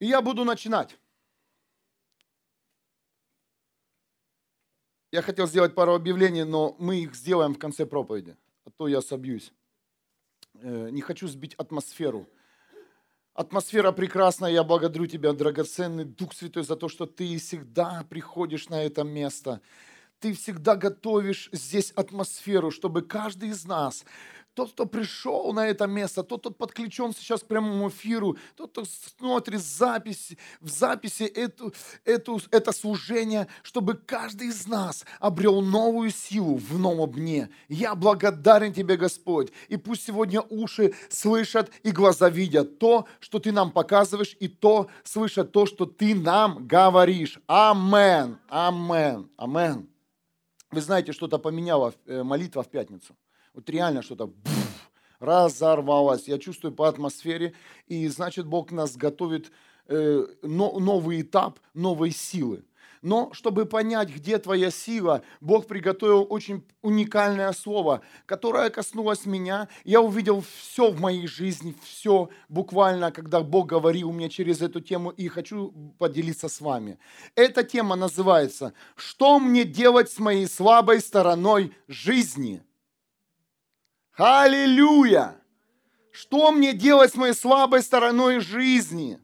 И я буду начинать. Я хотел сделать пару объявлений, но мы их сделаем в конце проповеди, а то я собьюсь. Э, не хочу сбить атмосферу. Атмосфера прекрасная, я благодарю Тебя, драгоценный Дух Святой, за то, что Ты всегда приходишь на это место. Ты всегда готовишь здесь атмосферу, чтобы каждый из нас тот, кто пришел на это место, тот, кто подключен сейчас к прямому эфиру, тот, кто смотрит запись, в записи эту, эту, это служение, чтобы каждый из нас обрел новую силу в новом дне. Я благодарен Тебе, Господь. И пусть сегодня уши слышат и глаза видят то, что Ты нам показываешь, и то слышат то, что Ты нам говоришь. Амен, амен, амен. Вы знаете, что-то поменяла э, молитва в пятницу – вот реально что-то разорвалось. Я чувствую по атмосфере. И значит, Бог нас готовит э, но, новый этап новой силы. Но чтобы понять, где твоя сила, Бог приготовил очень уникальное слово, которое коснулось меня. Я увидел все в моей жизни, все буквально, когда Бог говорил мне через эту тему, и хочу поделиться с вами. Эта тема называется «Что мне делать с моей слабой стороной жизни?» Аллилуйя! Что мне делать с моей слабой стороной жизни?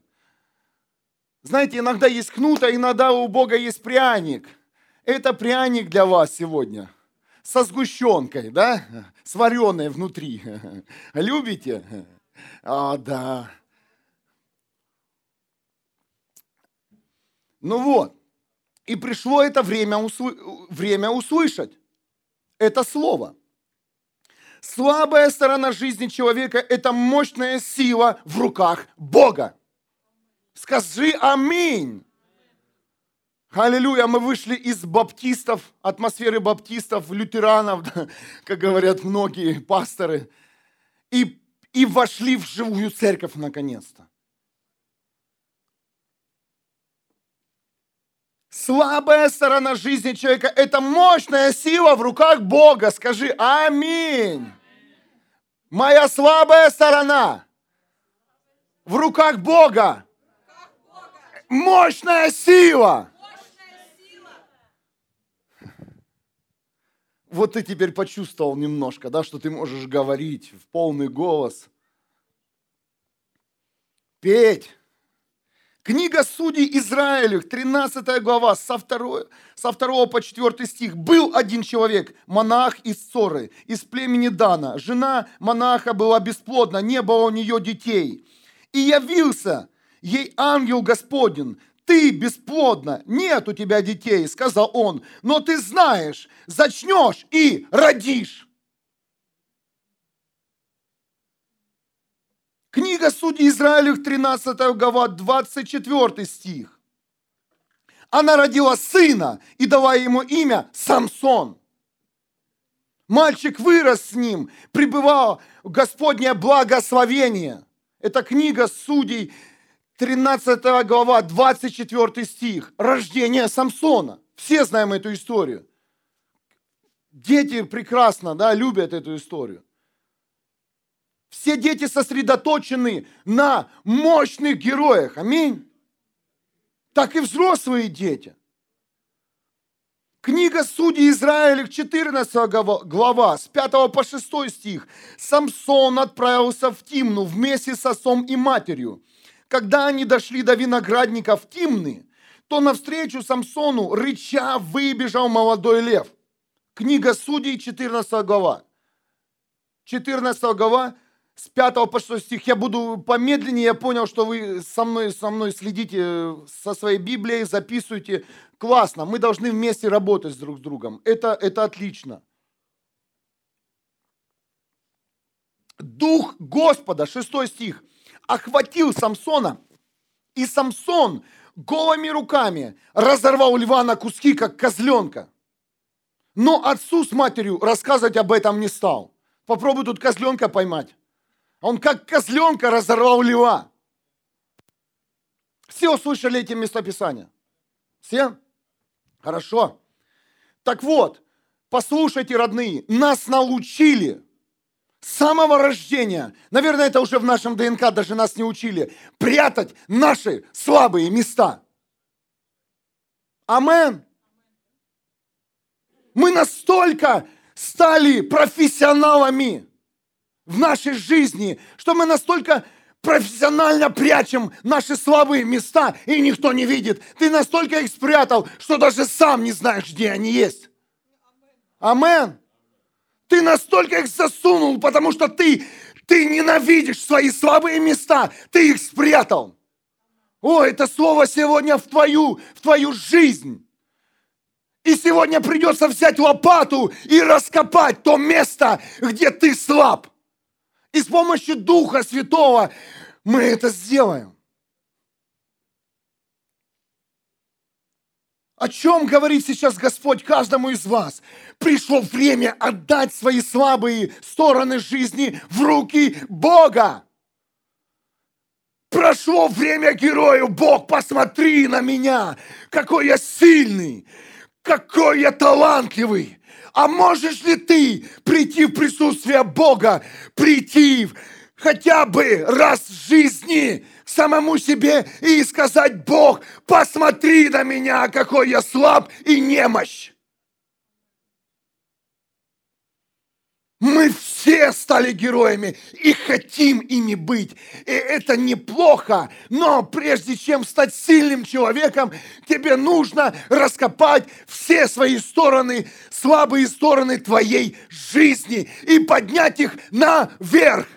Знаете, иногда есть кнут, иногда у Бога есть пряник. Это пряник для вас сегодня. Со сгущенкой, да? С вареной внутри. Любите? А, да. Ну вот. И пришло это время, усл... время услышать это слово – Слабая сторона жизни человека – это мощная сила в руках Бога. Скажи аминь. Аллилуйя, мы вышли из баптистов, атмосферы баптистов, лютеранов, как говорят многие пасторы, и, и вошли в живую церковь наконец-то. Слабая сторона жизни человека – это мощная сила в руках Бога. Скажи аминь. Моя слабая сторона в руках Бога. Мощная сила. Вот ты теперь почувствовал немножко, да, что ты можешь говорить в полный голос. Петь. Книга Судей Израилевых, 13 глава, со 2, со 2 по 4 стих. «Был один человек, монах из Цоры, из племени Дана. Жена монаха была бесплодна, не было у нее детей. И явился ей ангел Господень, ты бесплодна, нет у тебя детей, сказал он, но ты знаешь, зачнешь и родишь. Книга Судей Израилевых, 13 глава, 24 стих. Она родила сына и дала ему имя Самсон. Мальчик вырос с ним, пребывал в Господнее благословение. Это книга Судей, 13 глава, 24 стих. Рождение Самсона. Все знаем эту историю. Дети прекрасно да, любят эту историю. Все дети сосредоточены на мощных героях. Аминь. Так и взрослые дети. Книга Судей Израиля, 14 глава, с 5 по 6 стих. Самсон отправился в Тимну вместе с отцом и матерью. Когда они дошли до виноградника в Тимны, то навстречу Самсону, рыча, выбежал молодой лев. Книга Судей, 14 глава. 14 глава, с 5 по 6 стих. Я буду помедленнее, я понял, что вы со мной, со мной следите э, со своей Библией, записывайте. Классно, мы должны вместе работать друг с другом. Это, это отлично. Дух Господа, 6 стих, охватил Самсона, и Самсон голыми руками разорвал льва на куски, как козленка. Но отцу с матерью рассказывать об этом не стал. Попробуй тут козленка поймать. Он как козленка разорвал льва. Все услышали эти местописания? Все? Хорошо. Так вот, послушайте, родные, нас научили с самого рождения, наверное, это уже в нашем ДНК, даже нас не учили, прятать наши слабые места. Амен. Мы настолько стали профессионалами в нашей жизни, что мы настолько профессионально прячем наши слабые места, и никто не видит. Ты настолько их спрятал, что даже сам не знаешь, где они есть. Амен. Ты настолько их засунул, потому что ты, ты ненавидишь свои слабые места. Ты их спрятал. О, это слово сегодня в твою, в твою жизнь. И сегодня придется взять лопату и раскопать то место, где ты слаб. И с помощью Духа Святого мы это сделаем. О чем говорит сейчас Господь каждому из вас? Пришло время отдать свои слабые стороны жизни в руки Бога. Прошло время герою. Бог, посмотри на меня, какой я сильный, какой я талантливый. А можешь ли ты прийти в присутствие Бога, прийти хотя бы раз в жизни к самому себе и сказать, Бог, посмотри на меня, какой я слаб и немощь. Мы все стали героями и хотим ими быть. И это неплохо, но прежде чем стать сильным человеком, тебе нужно раскопать все свои стороны, слабые стороны твоей жизни и поднять их наверх.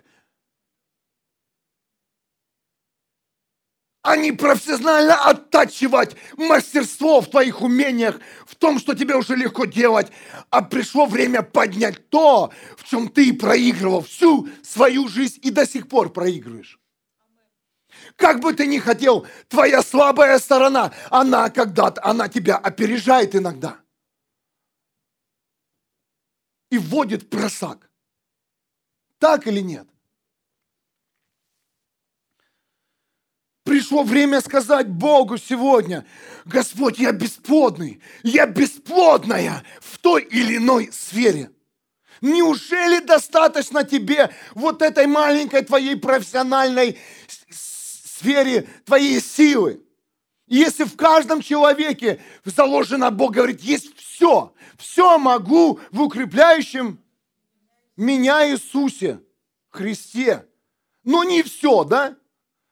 А не профессионально оттачивать мастерство в твоих умениях, в том, что тебе уже легко делать, а пришло время поднять то, в чем ты проигрывал всю свою жизнь и до сих пор проигрываешь. Как бы ты ни хотел, твоя слабая сторона, она когда-то, она тебя опережает иногда. И вводит просак. Так или нет? Пришло время сказать Богу сегодня, Господь, я бесплодный, я бесплодная в той или иной сфере. Неужели достаточно тебе вот этой маленькой твоей профессиональной сфере твоей силы? Если в каждом человеке заложено, Бог говорит, есть все, все могу в укрепляющем меня Иисусе, Христе. Но не все, да?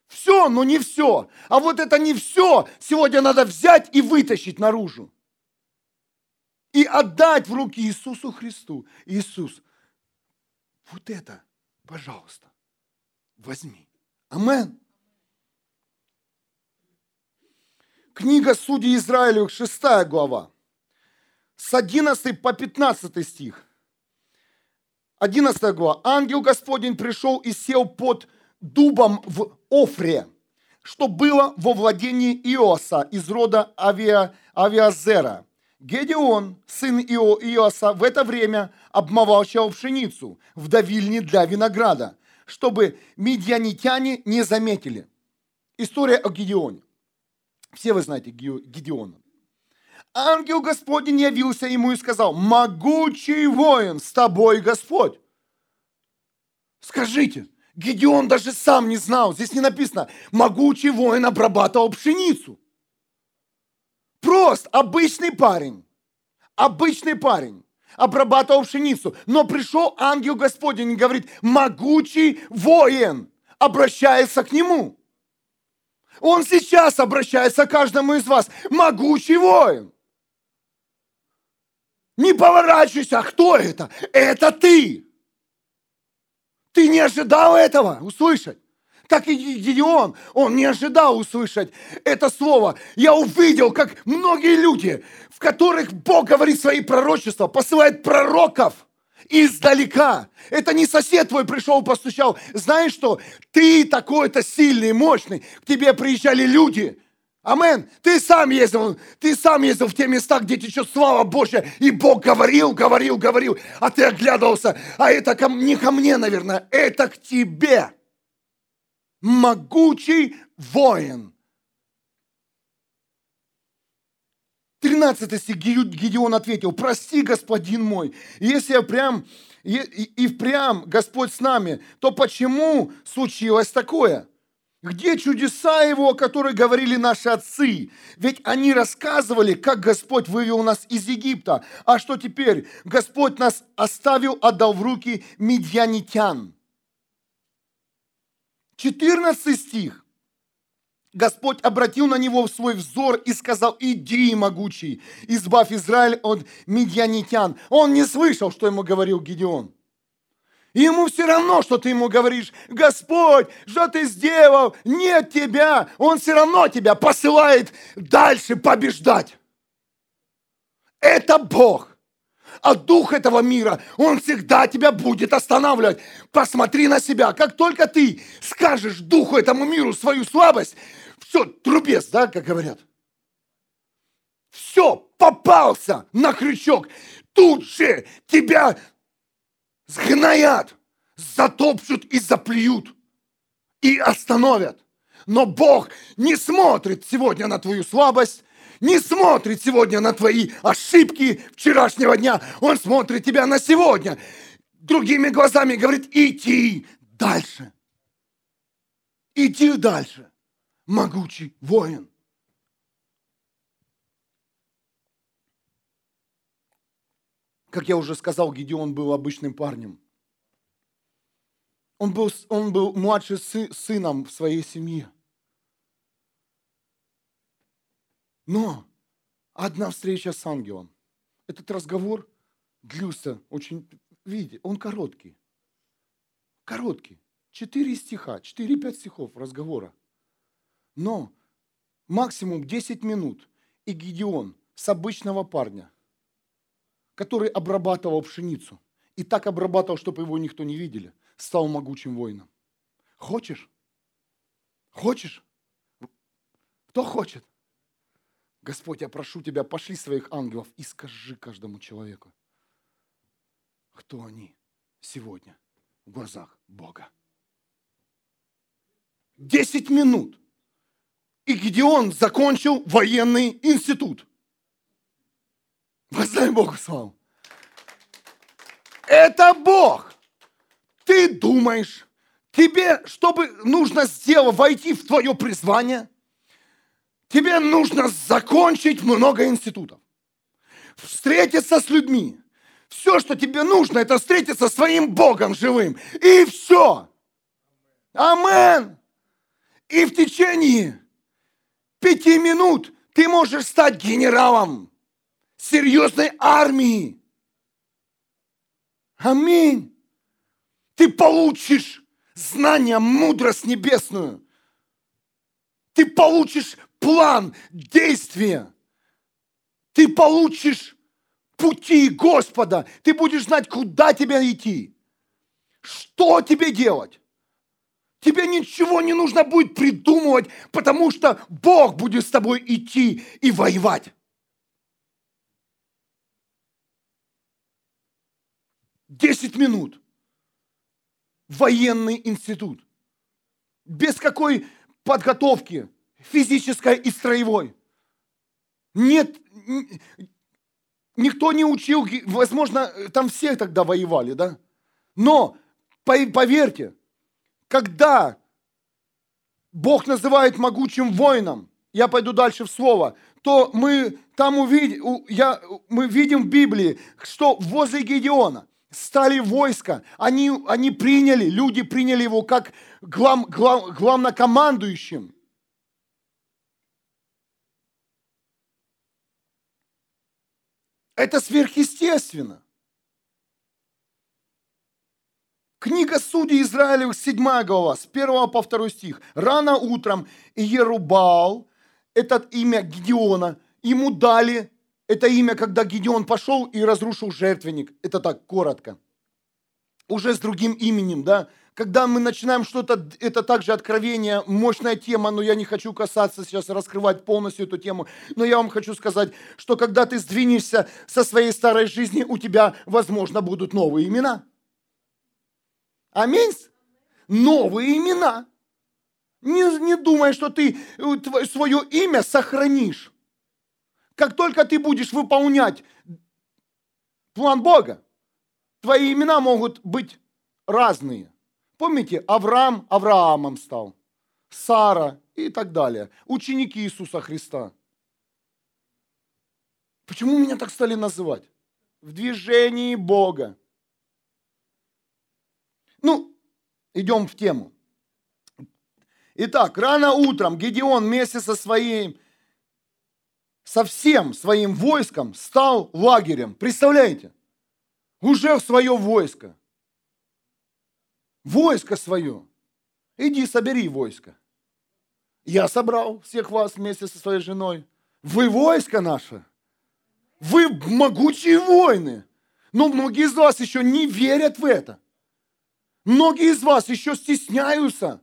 Все, но не все. А вот это не все сегодня надо взять и вытащить наружу. И отдать в руки Иисусу Христу. Иисус, вот это, пожалуйста, возьми. Амен. Книга Судей Израилю, 6 глава, с 11 по 15 стих. 11 глава. Ангел Господень пришел и сел под дубом в Офре, что было во владении Иоса из рода Авиа, Авиазера. Гедеон, сын Ио, Иоса, в это время обмолчал пшеницу в давильне для винограда, чтобы медианитяне не заметили. История о Гедеоне. Все вы знаете Гедеона. Ангел Господень явился ему и сказал, могучий воин, с тобой Господь. Скажите, Гедеон даже сам не знал. Здесь не написано, могучий воин обрабатывал пшеницу. Прост, обычный парень. Обычный парень обрабатывал пшеницу. Но пришел ангел Господень и говорит, могучий воин, обращается к нему. Он сейчас обращается к каждому из вас. Могучий воин. Не поворачивайся, а кто это? Это ты. Ты не ожидал этого услышать. Так и Гедеон, он не ожидал услышать это слово. Я увидел, как многие люди, в которых Бог говорит свои пророчества, посылает пророков издалека. Это не сосед твой пришел, постучал. Знаешь что? Ты такой-то сильный, мощный. К тебе приезжали люди, Амен. Ты сам ездил, ты сам ездил в те места, где течет слава Божья, и Бог говорил, говорил, говорил, а ты оглядывался, а это ко, не ко мне, наверное, это к тебе. Могучий воин. 13 стих Гедеон ответил, прости, господин мой, если я прям и, и, и впрямь Господь с нами, то почему случилось такое? Где чудеса Его, о которых говорили наши отцы? Ведь они рассказывали, как Господь вывел нас из Египта. А что теперь? Господь нас оставил, отдал в руки медьянитян. 14 стих. Господь обратил на него свой взор и сказал, иди, могучий, избавь Израиль от медьянитян. Он не слышал, что ему говорил Гедеон. И ему все равно, что ты ему говоришь, Господь, что ты сделал? Нет тебя. Он все равно тебя посылает дальше побеждать. Это Бог. А дух этого мира, он всегда тебя будет останавливать. Посмотри на себя. Как только ты скажешь духу этому миру свою слабость, все, трубец, да, как говорят. Все, попался на крючок. Тут же тебя сгноят, затопчут и заплюют, и остановят. Но Бог не смотрит сегодня на твою слабость, не смотрит сегодня на твои ошибки вчерашнего дня. Он смотрит тебя на сегодня. Другими глазами говорит, иди дальше. Иди дальше, могучий воин. Как я уже сказал, Гедеон был обычным парнем. Он был, он был младшим сы, сыном в своей семье. Но одна встреча с ангелом. Этот разговор длился очень, видите, он короткий. Короткий. Четыре стиха, четыре-пять стихов разговора. Но максимум 10 минут. И Гедеон с обычного парня который обрабатывал пшеницу. И так обрабатывал, чтобы его никто не видели. Стал могучим воином. Хочешь? Хочешь? Кто хочет? Господь, я прошу тебя, пошли своих ангелов и скажи каждому человеку, кто они сегодня в глазах Бога. Десять минут. И Гедеон закончил военный институт. Воздай Богу славу. Это Бог. Ты думаешь, тебе, чтобы нужно сделать, войти в твое призвание, тебе нужно закончить много институтов, встретиться с людьми. Все, что тебе нужно, это встретиться с своим Богом живым. И все. Амен. И в течение пяти минут ты можешь стать генералом серьезной армии. Аминь. Ты получишь знание, мудрость небесную. Ты получишь план действия. Ты получишь пути Господа. Ты будешь знать, куда тебе идти. Что тебе делать. Тебе ничего не нужно будет придумывать, потому что Бог будет с тобой идти и воевать. 10 минут. Военный институт. Без какой подготовки, физической и строевой. Нет, никто не учил, возможно, там все тогда воевали, да? Но, поверьте, когда Бог называет могучим воином, я пойду дальше в слово, то мы там увидим, я, мы видим в Библии, что возле Гедеона – стали войска, они, они приняли, люди приняли его как глав, глав, главнокомандующим. Это сверхъестественно. Книга Судей Израилевых, 7 глава, с 1 по 2 стих. Рано утром Иерубал, это имя Гедеона, ему дали это имя, когда Гедеон пошел и разрушил жертвенник. Это так, коротко. Уже с другим именем, да. Когда мы начинаем что-то, это также откровение, мощная тема, но я не хочу касаться сейчас, раскрывать полностью эту тему. Но я вам хочу сказать, что когда ты сдвинешься со своей старой жизни, у тебя, возможно, будут новые имена. Аминь. Новые имена. Не, не думай, что ты э, свое имя сохранишь. Как только ты будешь выполнять план Бога, Твои имена могут быть разные. Помните, Авраам Авраамом стал, Сара и так далее. Ученики Иисуса Христа. Почему меня так стали называть? В движении Бога. Ну, идем в тему. Итак, рано утром Гедеон вместе со своим, со всем своим войском стал лагерем. Представляете? Уже в свое войско. Войско свое. Иди собери войско. Я собрал всех вас вместе со своей женой. Вы войско наше. Вы могучие воины. Но многие из вас еще не верят в это. Многие из вас еще стесняются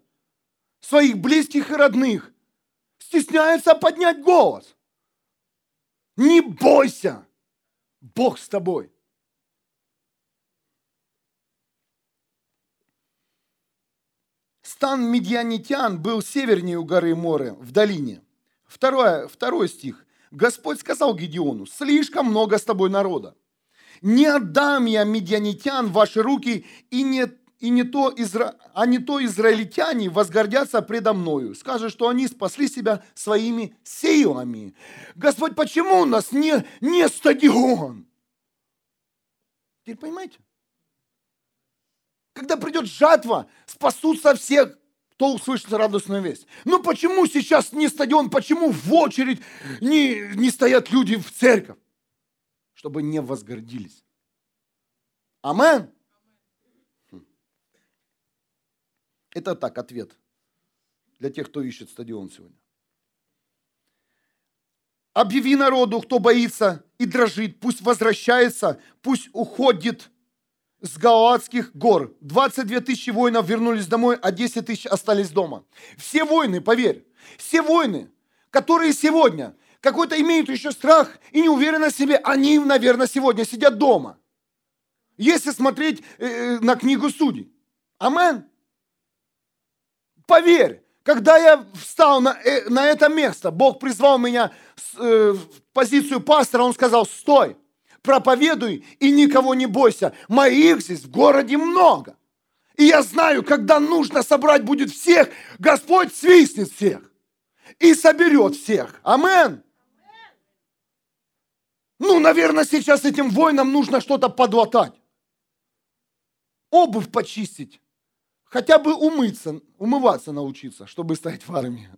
своих близких и родных. Стесняются поднять голос. Не бойся. Бог с тобой. Стан медианитян был севернее у горы Море, в долине. Второе, второй стих. Господь сказал Гедеону, слишком много с тобой народа. Не отдам я медианитян в ваши руки, и не, и не то изра... а не то израильтяне возгордятся предо мною. Скажут, что они спасли себя своими силами. Господь, почему у нас не, не стадион? Теперь понимаете? Когда придет жатва, спасутся все, кто услышит радостную весть. Но почему сейчас не стадион, почему в очередь не, не стоят люди в церковь? Чтобы не возгордились. Амен. Это так, ответ для тех, кто ищет стадион сегодня. Объяви народу, кто боится и дрожит, пусть возвращается, пусть уходит с Галаадских гор. 22 тысячи воинов вернулись домой, а 10 тысяч остались дома. Все воины, поверь, все воины, которые сегодня какой-то имеют еще страх и неуверенность в себе, они, наверное, сегодня сидят дома. Если смотреть э, на книгу судей. Амен. Поверь, когда я встал на, э, на это место, Бог призвал меня э, в позицию пастора, Он сказал, стой, проповедуй и никого не бойся. Моих здесь в городе много. И я знаю, когда нужно собрать будет всех, Господь свистнет всех и соберет всех. Амен. Ну, наверное, сейчас этим воинам нужно что-то подлатать. Обувь почистить. Хотя бы умыться, умываться научиться, чтобы стать в армии.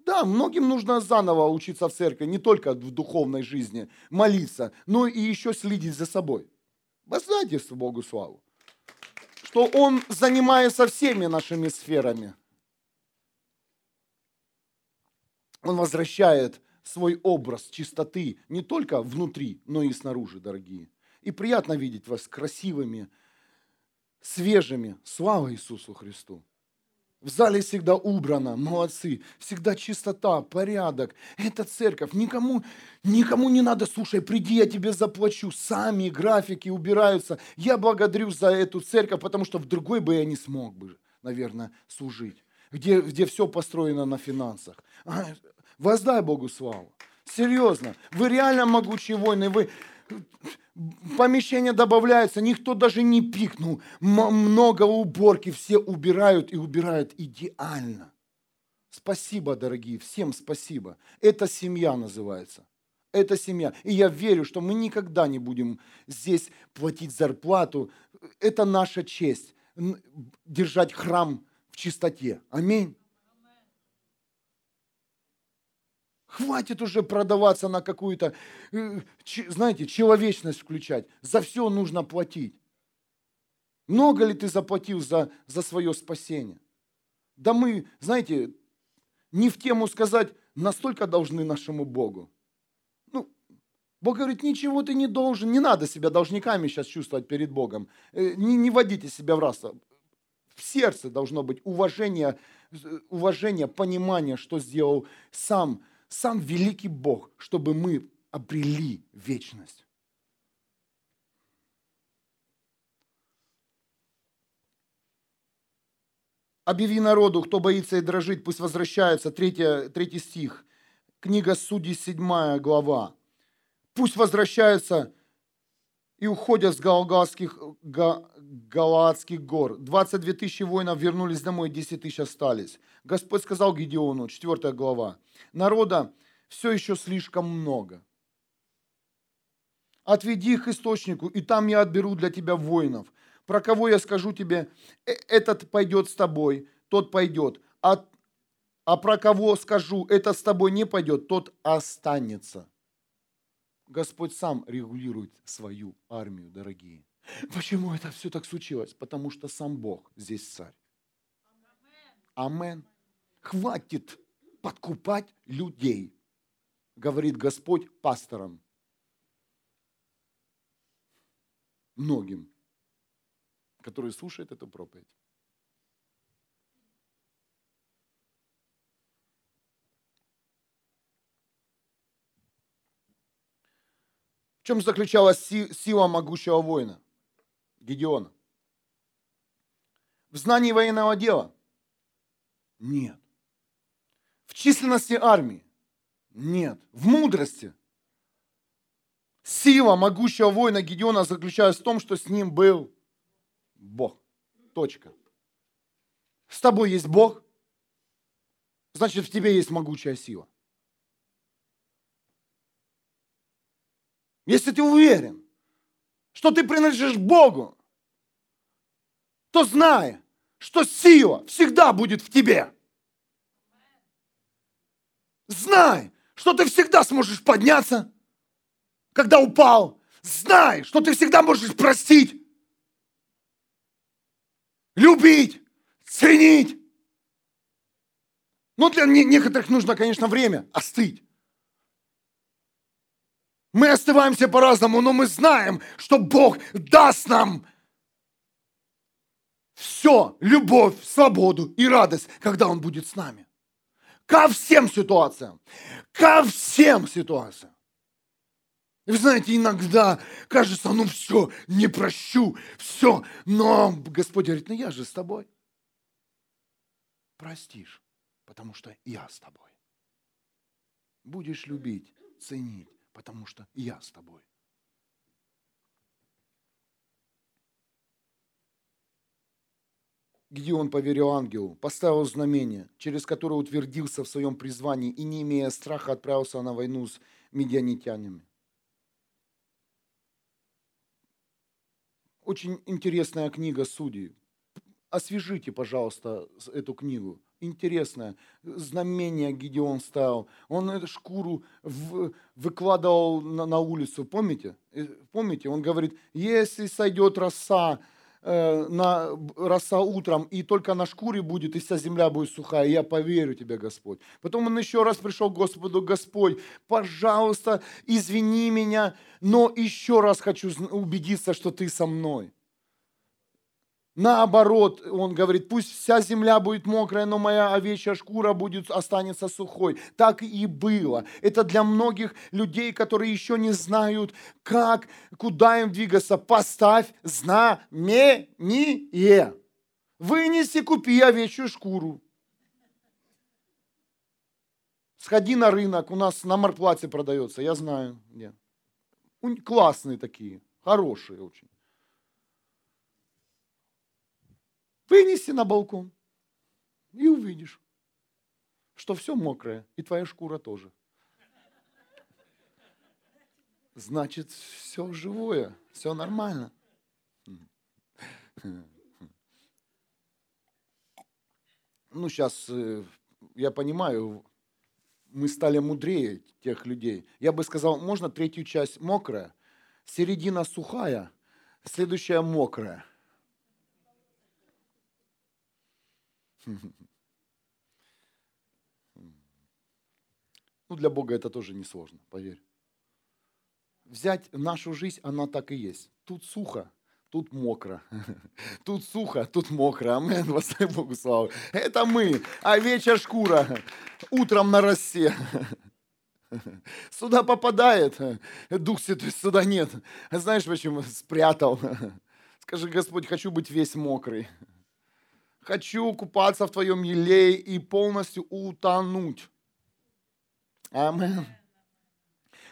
Да, многим нужно заново учиться в церкви, не только в духовной жизни, молиться, но и еще следить за собой. Воздайте Богу славу, что Он занимается всеми нашими сферами. Он возвращает свой образ чистоты не только внутри, но и снаружи, дорогие. И приятно видеть вас красивыми, свежими. Слава Иисусу Христу! В зале всегда убрано, молодцы, всегда чистота, порядок. Это церковь, никому, никому не надо, слушай, приди, я тебе заплачу. Сами графики убираются. Я благодарю за эту церковь, потому что в другой бы я не смог бы, наверное, служить. Где, где все построено на финансах. А, воздай Богу славу. Серьезно, вы реально могучие воины, вы помещение добавляется, никто даже не пикнул, много уборки, все убирают и убирают идеально. Спасибо, дорогие, всем спасибо. Это семья называется. Это семья. И я верю, что мы никогда не будем здесь платить зарплату. Это наша честь держать храм в чистоте. Аминь. Хватит уже продаваться на какую-то, э, знаете, человечность включать. За все нужно платить. Много ли ты заплатил за, за свое спасение? Да мы, знаете, не в тему сказать, настолько должны нашему Богу. Ну, Бог говорит, ничего ты не должен, не надо себя должниками сейчас чувствовать перед Богом. Э, не, не водите себя в раз. В сердце должно быть уважение, э, уважение, понимание, что сделал сам сам великий Бог, чтобы мы обрели вечность. Объяви народу, кто боится и дрожит, пусть возвращается. Третий, третий стих. Книга Судей, седьмая глава. Пусть возвращается и уходят с Галгалских, Га, Галаадских гор. 22 тысячи воинов вернулись домой, 10 тысяч остались. Господь сказал Гедеону, 4 глава, народа все еще слишком много. Отведи их к источнику, и там я отберу для тебя воинов. Про кого я скажу тебе, «Э, этот пойдет с тобой, тот пойдет. А, а про кого скажу, этот с тобой не пойдет, тот останется. Господь сам регулирует свою армию, дорогие. Почему это все так случилось? Потому что сам Бог здесь царь. Амен. Хватит подкупать людей, говорит Господь пасторам. Многим, которые слушают эту проповедь. В чем заключалась сила могущего воина? Гедеона. В знании военного дела? Нет. В численности армии? Нет. В мудрости? Сила могущего воина Гедеона заключалась в том, что с ним был Бог. Точка. С тобой есть Бог, значит в тебе есть могучая сила. Если ты уверен, что ты принадлежишь Богу, то знай, что сила всегда будет в тебе. Знай, что ты всегда сможешь подняться, когда упал. Знай, что ты всегда можешь простить, любить, ценить. Но для некоторых нужно, конечно, время остыть. Мы остываемся по-разному, но мы знаем, что Бог даст нам все, любовь, свободу и радость, когда Он будет с нами. Ко всем ситуациям. Ко всем ситуациям. Вы знаете, иногда кажется, ну все, не прощу, все. Но Господь говорит, ну я же с тобой. Простишь, потому что я с тобой. Будешь любить, ценить, потому что я с тобой. Где он поверил ангелу, поставил знамение, через которое утвердился в своем призвании и, не имея страха, отправился на войну с медианитянами. Очень интересная книга судей. Освежите, пожалуйста, эту книгу интересное. Знамение Гедеон ставил. Он эту шкуру в, выкладывал на, на улицу. Помните? Э, помните? Он говорит, если сойдет роса, э, на, роса утром, и только на шкуре будет, и вся земля будет сухая, я поверю тебе, Господь. Потом он еще раз пришел к Господу, Господь, пожалуйста, извини меня, но еще раз хочу убедиться, что ты со мной. Наоборот, он говорит, пусть вся земля будет мокрая, но моя овечья шкура будет, останется сухой. Так и было. Это для многих людей, которые еще не знают, как, куда им двигаться. Поставь знамение. Вынеси, купи овечью шкуру. Сходи на рынок, у нас на Марплате продается, я знаю где. Классные такие, хорошие очень. Вынеси на балкон и увидишь, что все мокрое, и твоя шкура тоже. Значит, все живое, все нормально. Ну, сейчас э, я понимаю, мы стали мудрее тех людей. Я бы сказал, можно третью часть мокрая, середина сухая, следующая мокрая. Ну, для Бога это тоже не сложно, поверь. Взять нашу жизнь, она так и есть. Тут сухо, тут мокро. Тут сухо, тут мокро. Амен, востай Богу славу. Это мы, а вечер шкура, утром на росе. Сюда попадает, Дух Святой сюда нет. Знаешь почему? Спрятал. Скажи, Господь, хочу быть весь мокрый. Хочу купаться в Твоем елее и полностью утонуть. Амин.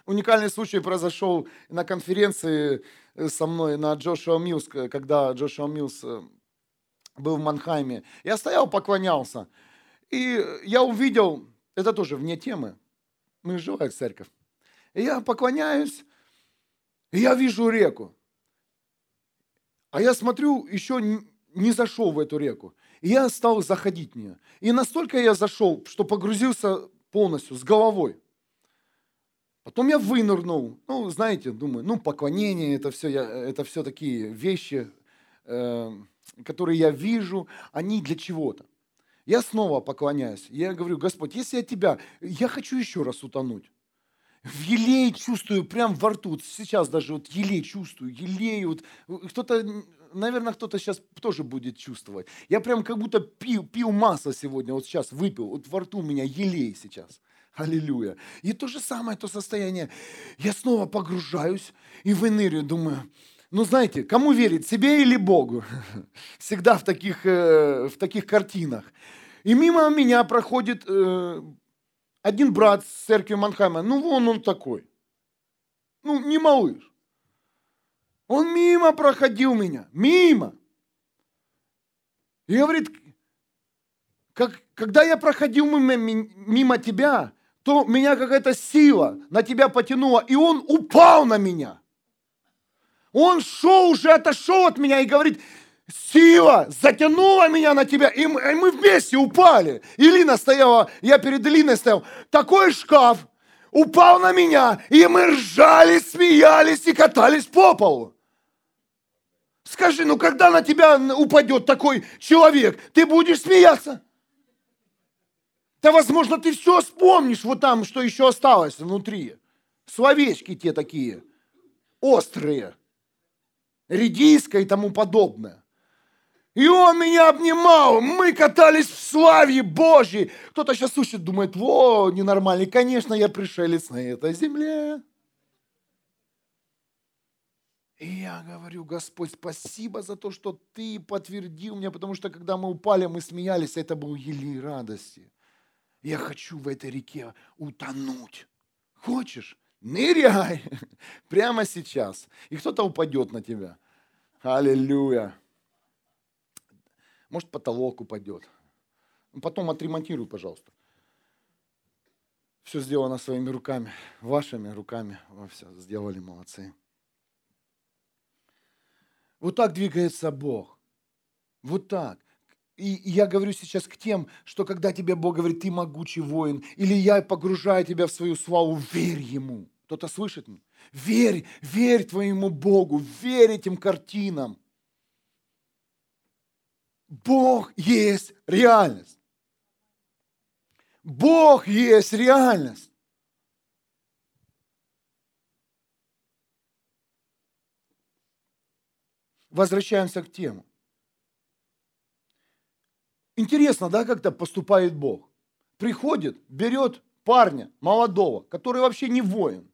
Уникальный случай произошел на конференции э, со мной на Джошуа Милс, когда Джошуа Милс э, был в Манхайме. Я стоял, поклонялся. И я увидел, это тоже вне темы, мы живая церковь. И я поклоняюсь, и я вижу реку. А я смотрю, еще не зашел в эту реку. И я стал заходить в нее. И настолько я зашел, что погрузился полностью, с головой. Потом я вынырнул. Ну, знаете, думаю, ну, поклонение, это все, я, это все такие вещи, э, которые я вижу, они для чего-то. Я снова поклоняюсь. Я говорю, Господь, если я тебя, я хочу еще раз утонуть. В елей чувствую прям во рту. Сейчас даже вот елей чувствую, елей. Вот, кто-то, наверное, кто-то сейчас тоже будет чувствовать. Я прям как будто пил, пил масло сегодня, вот сейчас выпил. Вот во рту у меня елей сейчас. Аллилуйя. И то же самое, то состояние. Я снова погружаюсь и выныриваю, думаю, ну знаете, кому верить, себе или Богу? Всегда в таких, э, в таких картинах. И мимо меня проходит э, один брат с церкви Манхайма. Ну вон он такой. Ну не малыш. Он мимо проходил меня. Мимо. И говорит, как, когда я проходил мимо, мимо тебя, то меня какая-то сила на тебя потянула, и он упал на меня. Он шел уже, отошел от меня и говорит, сила затянула меня на тебя, и мы, и мы вместе упали. И Лина стояла, я перед Линой стоял, такой шкаф упал на меня, и мы ржали, смеялись и катались по полу. Скажи, ну когда на тебя упадет такой человек, ты будешь смеяться? Да, возможно, ты все вспомнишь вот там, что еще осталось внутри. Словечки те такие, острые, редиска и тому подобное. И он меня обнимал, мы катались в славе Божьей. Кто-то сейчас слушает, думает, во, ненормальный, конечно, я пришелец на этой земле. И я говорю, Господь, спасибо за то, что Ты подтвердил мне, потому что когда мы упали, мы смеялись, это был елей радости. Я хочу в этой реке утонуть. Хочешь? Ныряй прямо сейчас. И кто-то упадет на тебя. Аллилуйя. Может, потолок упадет. Потом отремонтируй, пожалуйста. Все сделано своими руками, вашими руками. Вы все сделали, молодцы. Вот так двигается Бог. Вот так. И я говорю сейчас к тем, что когда тебе Бог говорит, ты могучий воин, или я погружаю тебя в свою славу, верь Ему. Кто-то слышит? Верь, верь твоему Богу, верь этим картинам. Бог есть реальность. Бог есть реальность. Возвращаемся к тему. Интересно, да, как-то поступает Бог. Приходит, берет парня молодого, который вообще не воин,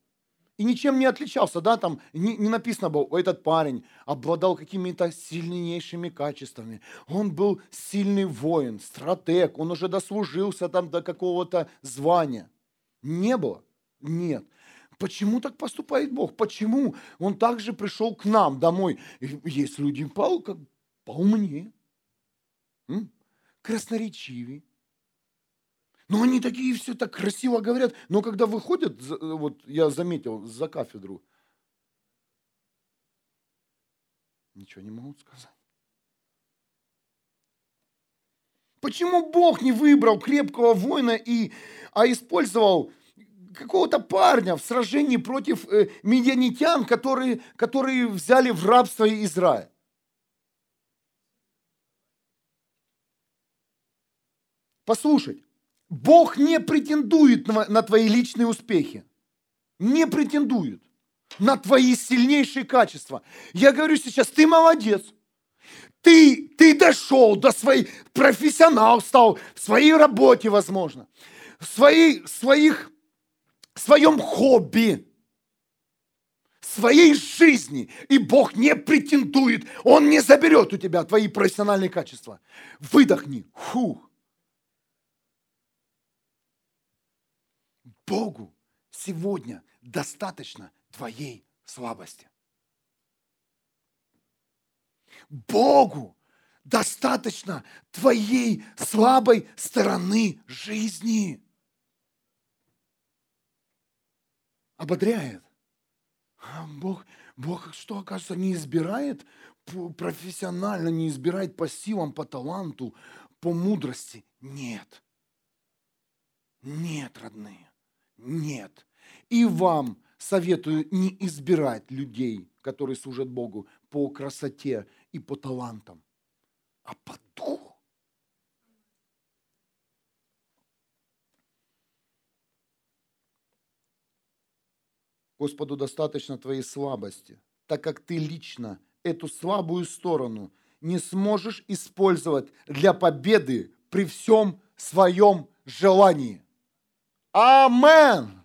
и ничем не отличался, да, там не, не написано было, этот парень обладал какими-то сильнейшими качествами, он был сильный воин, стратег, он уже дослужился там до какого-то звания. Не было? Нет. Почему так поступает Бог? Почему Он также пришел к нам домой? Есть люди по, как, поумнее красноречивее. Но они такие все так красиво говорят. Но когда выходят, вот я заметил, за кафедру, ничего не могут сказать. Почему Бог не выбрал крепкого воина, и, а использовал какого-то парня в сражении против э, медианитян, которые, которые взяли в рабство Израиль? Послушай, Бог не претендует на, на твои личные успехи. Не претендует на твои сильнейшие качества. Я говорю сейчас, ты молодец. Ты, ты дошел до своей, профессионал стал в своей работе, возможно, в своей, своих, в своем хобби, своей жизни. И Бог не претендует, Он не заберет у тебя твои профессиональные качества. Выдохни. Фух. Богу сегодня достаточно твоей слабости. Богу достаточно твоей слабой стороны жизни. Ободряет. А Бог, Бог что, оказывается, не избирает профессионально, не избирает по силам, по таланту, по мудрости? Нет. Нет, родные, нет. И вам советую не избирать людей, которые служат Богу по красоте и по талантам, а по духу. Господу достаточно твоей слабости, так как ты лично эту слабую сторону не сможешь использовать для победы при всем своем желании. Амен.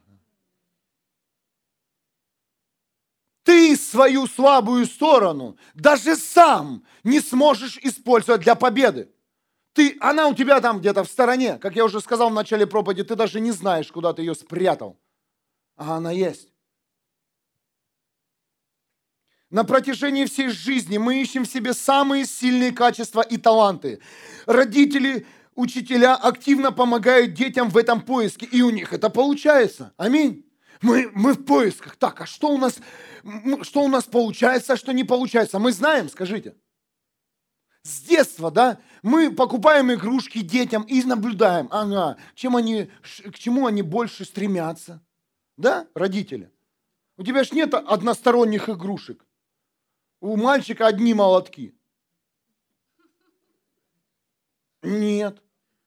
Ты свою слабую сторону даже сам не сможешь использовать для победы. Ты, она у тебя там где-то в стороне, как я уже сказал в начале проповеди, ты даже не знаешь, куда ты ее спрятал. А она есть. На протяжении всей жизни мы ищем в себе самые сильные качества и таланты. Родители, учителя активно помогают детям в этом поиске, и у них это получается. Аминь. Мы, мы в поисках. Так, а что у нас, что у нас получается, а что не получается? Мы знаем, скажите. С детства, да, мы покупаем игрушки детям и наблюдаем, ага, чем они, к чему они больше стремятся. Да, родители? У тебя ж нет односторонних игрушек. У мальчика одни молотки. Нет.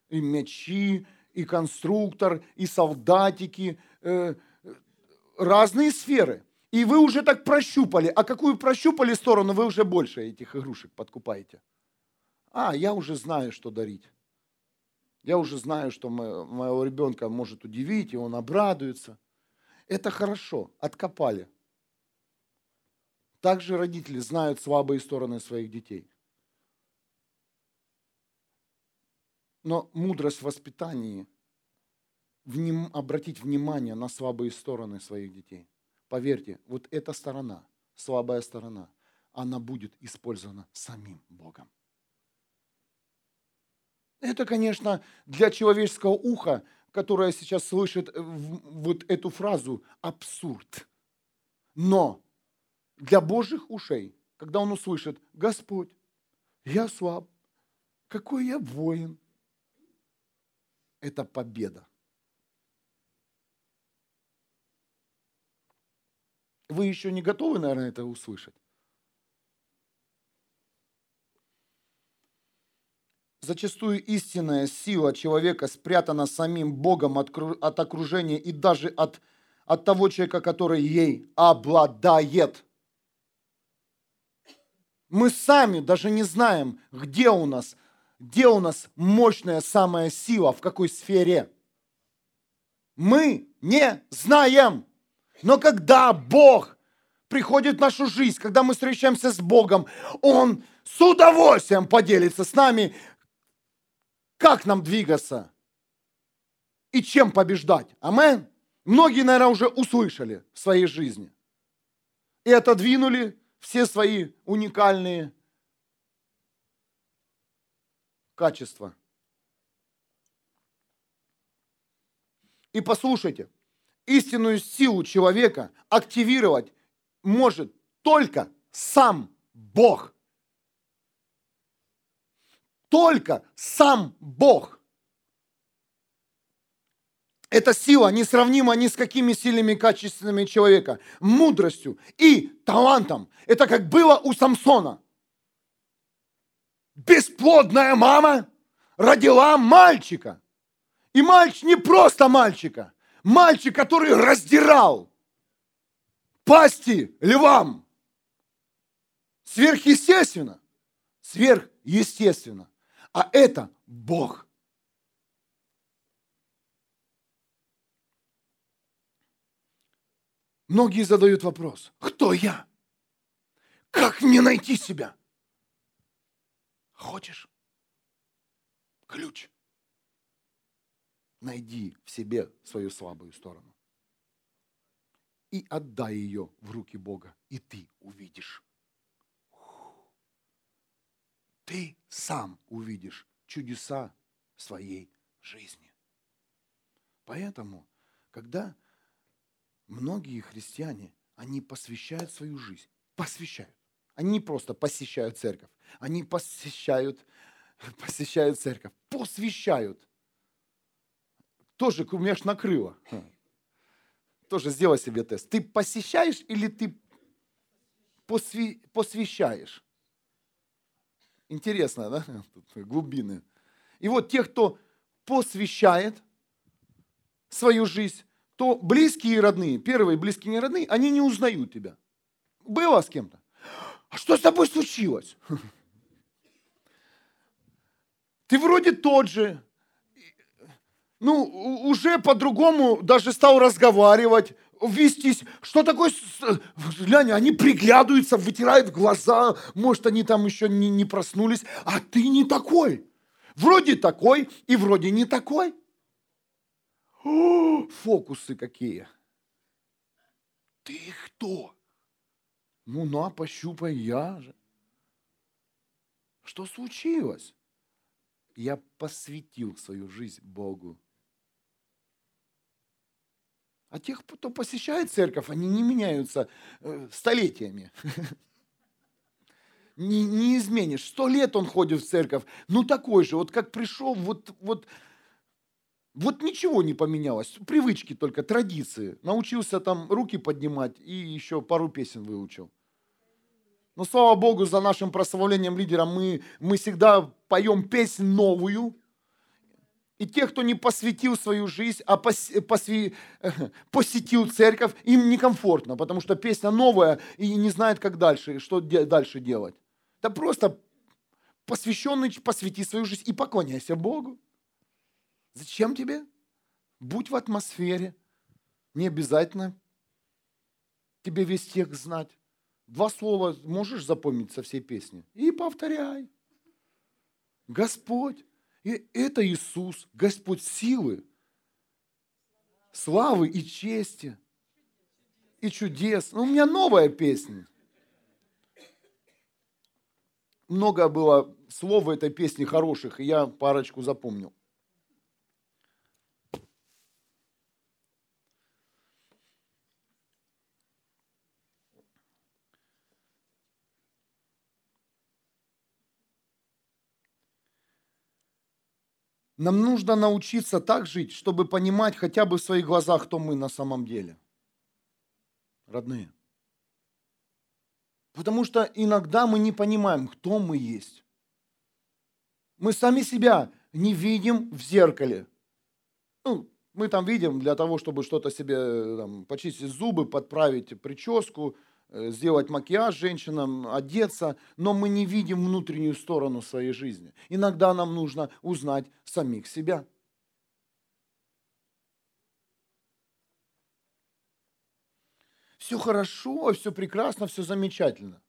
И мячи, и конструктор, и солдатики, э, разные сферы. И вы уже так прощупали. А какую прощупали сторону, вы уже больше этих игрушек подкупаете. А, я уже знаю, что дарить. Я уже знаю, что моего ребенка может удивить, и он обрадуется. Это хорошо, откопали. Также родители знают слабые стороны своих детей. Но мудрость в воспитании вним, обратить внимание на слабые стороны своих детей. Поверьте, вот эта сторона, слабая сторона, она будет использована самим Богом. Это, конечно, для человеческого уха, которое сейчас слышит вот эту фразу, абсурд. Но для Божьих ушей, когда он услышит, Господь, я слаб, какой я воин. Это победа. Вы еще не готовы, наверное, это услышать? Зачастую истинная сила человека спрятана самим Богом от, окружения и даже от, от того человека, который ей обладает. Мы сами даже не знаем, где у нас, где у нас мощная самая сила, в какой сфере. Мы не знаем. Но когда Бог приходит в нашу жизнь, когда мы встречаемся с Богом, Он с удовольствием поделится с нами, как нам двигаться и чем побеждать. Амен. Многие, наверное, уже услышали в своей жизни и отодвинули все свои уникальные качества. И послушайте, истинную силу человека активировать может только сам Бог. Только сам Бог. Эта сила несравнима ни с какими сильными качествами человека, мудростью и талантом. Это как было у Самсона. Бесплодная мама родила мальчика. И мальчик не просто мальчика, мальчик, который раздирал пасти львам. Сверхъестественно. Сверхъестественно. А это Бог. Многие задают вопрос, кто я? Как мне найти себя? Хочешь? Ключ. Найди в себе свою слабую сторону. И отдай ее в руки Бога, и ты увидишь. ты сам увидишь чудеса своей жизни. Поэтому, когда многие христиане, они посвящают свою жизнь, посвящают, они не просто посещают церковь, они посещают, посещают церковь, посвящают. Тоже кумеш накрыло. Тоже сделай себе тест. Ты посещаешь или ты посвя... посвящаешь? Интересно, да? Тут глубины. И вот те, кто посвящает свою жизнь, то близкие и родные, первые близкие и родные, они не узнают тебя. Было с кем-то? А что с тобой случилось? Ты вроде тот же. Ну, уже по-другому даже стал разговаривать, вестись. Что такое? Глянь, они приглядываются, вытирают глаза. Может, они там еще не, не проснулись. А ты не такой. Вроде такой и вроде не такой. Фокусы какие. Ты кто? Ну на, пощупай, я же. Что случилось? Я посвятил свою жизнь Богу. А тех, кто посещает церковь, они не меняются э, столетиями. Не, не изменишь. Сто лет он ходит в церковь. Ну такой же, вот как пришел, вот, вот, вот ничего не поменялось. Привычки только, традиции. Научился там руки поднимать и еще пару песен выучил. Но слава Богу, за нашим прославлением лидера мы, мы всегда поем песнь новую. И те, кто не посвятил свою жизнь, а посви, посетил церковь, им некомфортно, потому что песня новая и не знает, как дальше, что дальше делать. Да просто посвященный посвяти свою жизнь и поклоняйся Богу. Зачем тебе? Будь в атмосфере. Не обязательно тебе весь текст знать. Два слова можешь запомнить со всей песни? И повторяй. Господь. И это Иисус, Господь силы, славы и чести, и чудес. Ну, у меня новая песня. Много было слов в этой песне хороших, и я парочку запомнил. Нам нужно научиться так жить, чтобы понимать хотя бы в своих глазах, кто мы на самом деле. Родные. Потому что иногда мы не понимаем, кто мы есть. Мы сами себя не видим в зеркале. Ну, мы там видим для того, чтобы что-то себе там, почистить зубы, подправить прическу, Э, сделать макияж женщинам, одеться, но мы не видим внутреннюю сторону своей жизни. Иногда нам нужно узнать самих себя. Все хорошо, все прекрасно, все замечательно.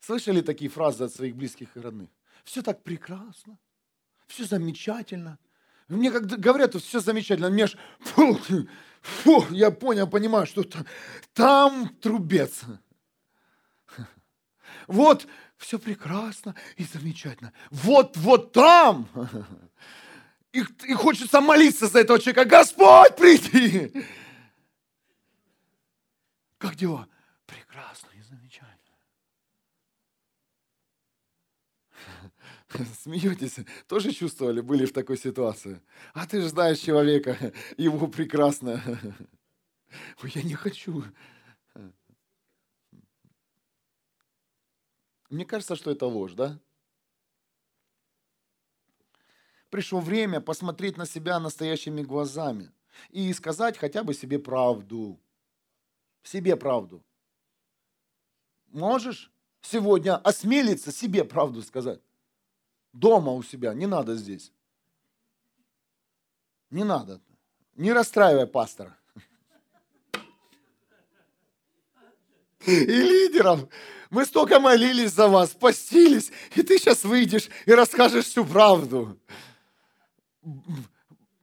Слышали такие фразы от своих близких и родных? Все так прекрасно, все замечательно. Мне как говорят, все замечательно, мне аж, фу, я понял, понимаю, что там, там трубец. Вот, все прекрасно и замечательно. Вот, вот там. И, и хочется молиться за этого человека. Господь, приди. Как дела? Прекрасно и замечательно. Смеетесь? Тоже чувствовали, были в такой ситуации? А ты же знаешь человека, его прекрасно. Я не хочу. Мне кажется, что это ложь, да? Пришло время посмотреть на себя настоящими глазами и сказать хотя бы себе правду. Себе правду. Можешь сегодня осмелиться себе правду сказать? Дома у себя, не надо здесь. Не надо. Не расстраивай пастора. И лидеров. Мы столько молились за вас, постились, и ты сейчас выйдешь и расскажешь всю правду.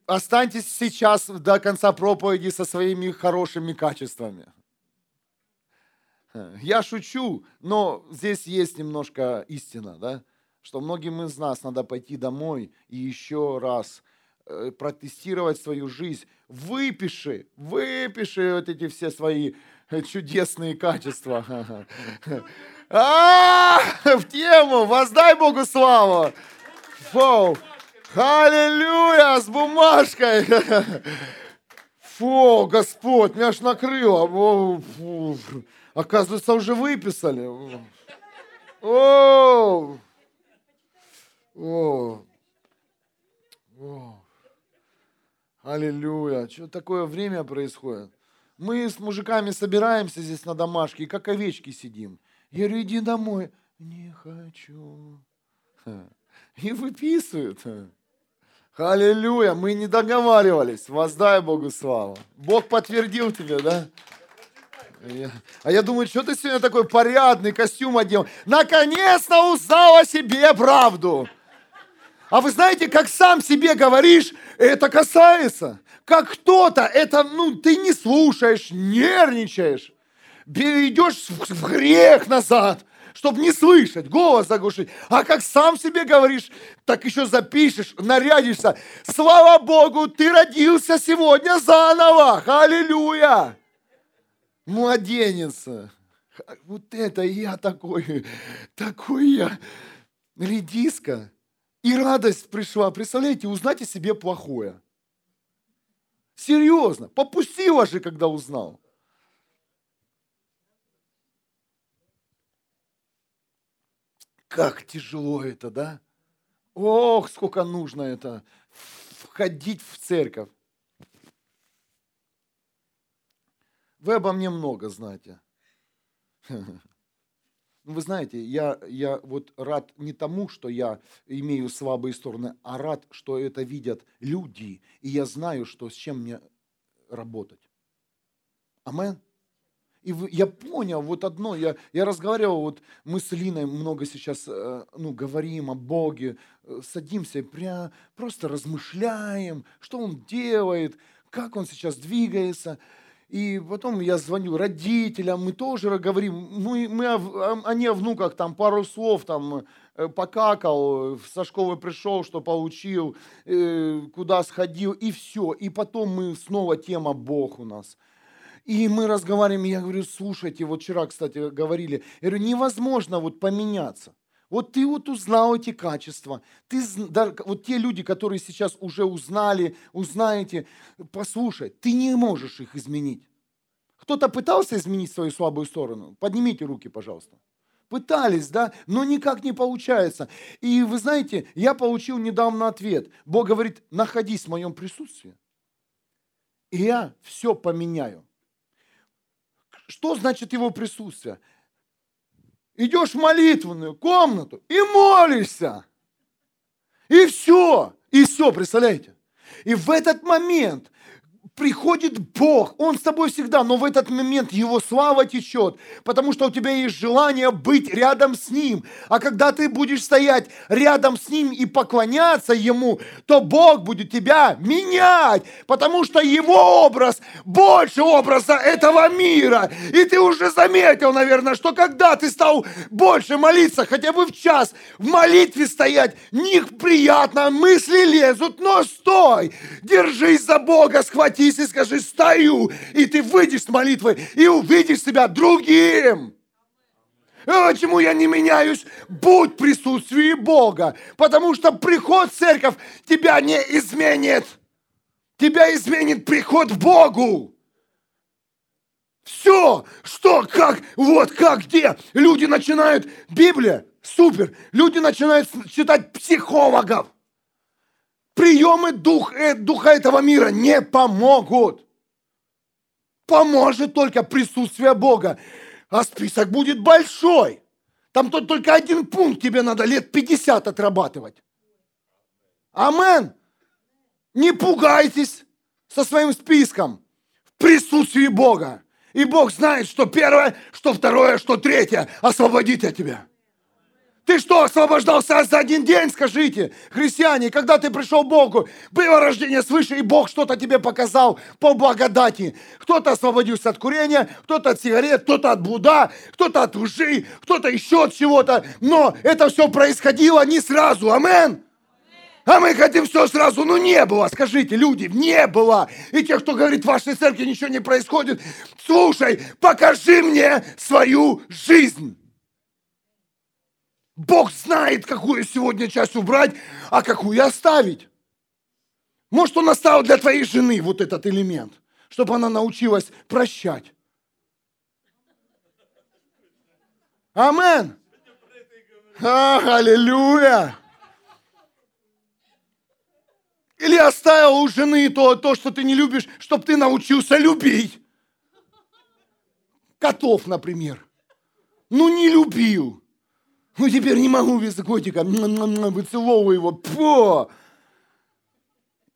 Останьтесь сейчас до конца проповеди со своими хорошими качествами. Я шучу, но здесь есть немножко истина, да? Что многим из нас надо пойти домой и еще раз э, протестировать свою жизнь. Выпиши, выпиши вот эти все свои чудесные качества. А, в тему, воздай Богу славу. Фу. Аллилуйя, с бумажкой. Фу, Господь, меня аж накрыло. Оказывается, уже выписали. О! О! О! Аллилуйя. Что такое время происходит? Мы с мужиками собираемся здесь на домашке, и как овечки сидим. Я говорю, иди домой. Не хочу. И выписывают. Аллилуйя, мы не договаривались. Воздай Богу славу. Бог подтвердил тебе, да? А я думаю, что ты сегодня такой порядный костюм одел? Наконец-то узнал о себе правду. А вы знаете, как сам себе говоришь, это касается. Как кто-то, это, ну, ты не слушаешь, нервничаешь. Идешь в грех назад чтобы не слышать, голос заглушить. А как сам себе говоришь, так еще запишешь, нарядишься. Слава Богу, ты родился сегодня заново. Аллилуйя. Младенец. Вот это я такой, такой я редиска. И радость пришла. Представляете, узнать о себе плохое. Серьезно. Попустила же, когда узнал. Как тяжело это, да? Ох, сколько нужно это входить в церковь. Вы обо мне много знаете. Ну, вы знаете, я, я вот рад не тому, что я имею слабые стороны, а рад, что это видят люди, и я знаю, что с чем мне работать. Амен. И я понял вот одно, я, я разговаривал, вот мы с Линой много сейчас э, ну, говорим о Боге, э, садимся и прям просто размышляем, что Он делает, как Он сейчас двигается. И потом я звоню родителям, мы тоже говорим, мы, мы о, они о внуках там пару слов там э, покакал, со школы пришел, что получил, куда сходил, и все. И потом мы снова тема Бог у нас – и мы разговариваем, и я говорю, слушайте, вот вчера, кстати, говорили, я говорю, невозможно вот поменяться. Вот ты вот узнал эти качества. Ты, да, вот те люди, которые сейчас уже узнали, узнаете, послушай, ты не можешь их изменить. Кто-то пытался изменить свою слабую сторону? Поднимите руки, пожалуйста. Пытались, да, но никак не получается. И вы знаете, я получил недавно ответ. Бог говорит, находись в моем присутствии, и я все поменяю. Что значит его присутствие? Идешь в молитвенную комнату и молишься. И все. И все, представляете? И в этот момент приходит Бог, Он с тобой всегда, но в этот момент Его слава течет, потому что у тебя есть желание быть рядом с Ним. А когда ты будешь стоять рядом с Ним и поклоняться Ему, то Бог будет тебя менять, потому что Его образ больше образа этого мира. И ты уже заметил, наверное, что когда ты стал больше молиться, хотя бы в час, в молитве стоять, них приятно, мысли лезут, но стой, держись за Бога, схвати остановись и скажи, стою, и ты выйдешь с молитвы и увидишь себя другим. Почему я не меняюсь? Будь в присутствии Бога, потому что приход в церковь тебя не изменит. Тебя изменит приход в Богу. Все, что, как, вот, как, где. Люди начинают, Библия, супер, люди начинают читать психологов приемы дух, э, духа этого мира не помогут. Поможет только присутствие Бога. А список будет большой. Там тут только один пункт тебе надо лет 50 отрабатывать. Амен. Не пугайтесь со своим списком в присутствии Бога. И Бог знает, что первое, что второе, что третье освободит от тебя. Ты что, освобождался за один день, скажите, христиане, когда ты пришел к Богу, было рождение свыше, и Бог что-то тебе показал по благодати. Кто-то освободился от курения, кто-то от сигарет, кто-то от блуда, кто-то от лжи, кто-то еще от чего-то. Но это все происходило не сразу. Амен. А мы хотим все сразу. Ну не было, скажите, люди, не было. И те, кто говорит, в вашей церкви ничего не происходит, слушай, покажи мне свою жизнь. Бог знает, какую сегодня часть убрать, а какую оставить. Может, Он оставил для твоей жены вот этот элемент, чтобы она научилась прощать. Амен. А, аллилуйя. Или оставил у жены то, то, что ты не любишь, чтобы ты научился любить. Котов, например. Ну, не любил. Ну теперь не могу без котика. Выцеловываю его. По!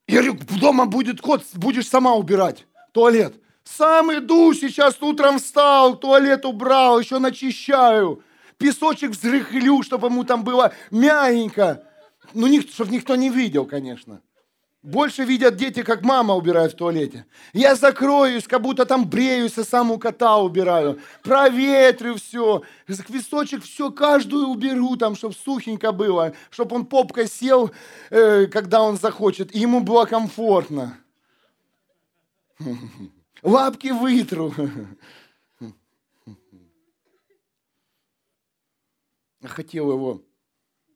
Я говорю, дома будет кот, будешь сама убирать туалет. Сам иду, сейчас утром встал, туалет убрал, еще начищаю. Песочек взрыхлю, чтобы ему там было мягенько. Ну, чтобы никто не видел, конечно. Больше видят дети, как мама убирает в туалете. Я закроюсь, как будто там бреюсь, а сам у кота убираю. Проветрю все. Квесточек все, каждую уберу, там, чтобы сухенько было. Чтобы он попкой сел, э, когда он захочет. И ему было комфортно. Лапки вытру. Хотел его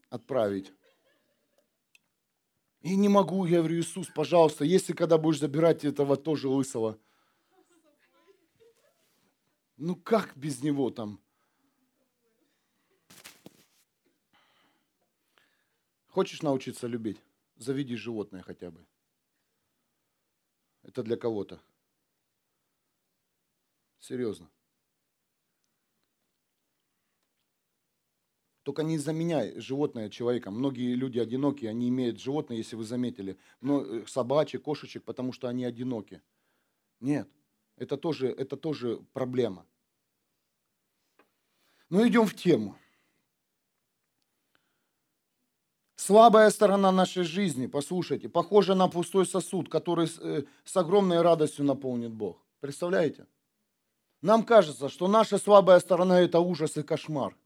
отправить. И не могу, я говорю, Иисус, пожалуйста, если когда будешь забирать этого тоже лысого. Ну как без него там? Хочешь научиться любить? Заведи животное хотя бы. Это для кого-то. Серьезно. Только не заменяй животное человеком. Многие люди одинокие, они имеют животное, если вы заметили. Но э, собачек, кошечек, потому что они одиноки. Нет, это тоже, это тоже проблема. Ну идем в тему. Слабая сторона нашей жизни, послушайте, похожа на пустой сосуд, который э, с огромной радостью наполнит Бог. Представляете? Нам кажется, что наша слабая сторона – это ужас и кошмар.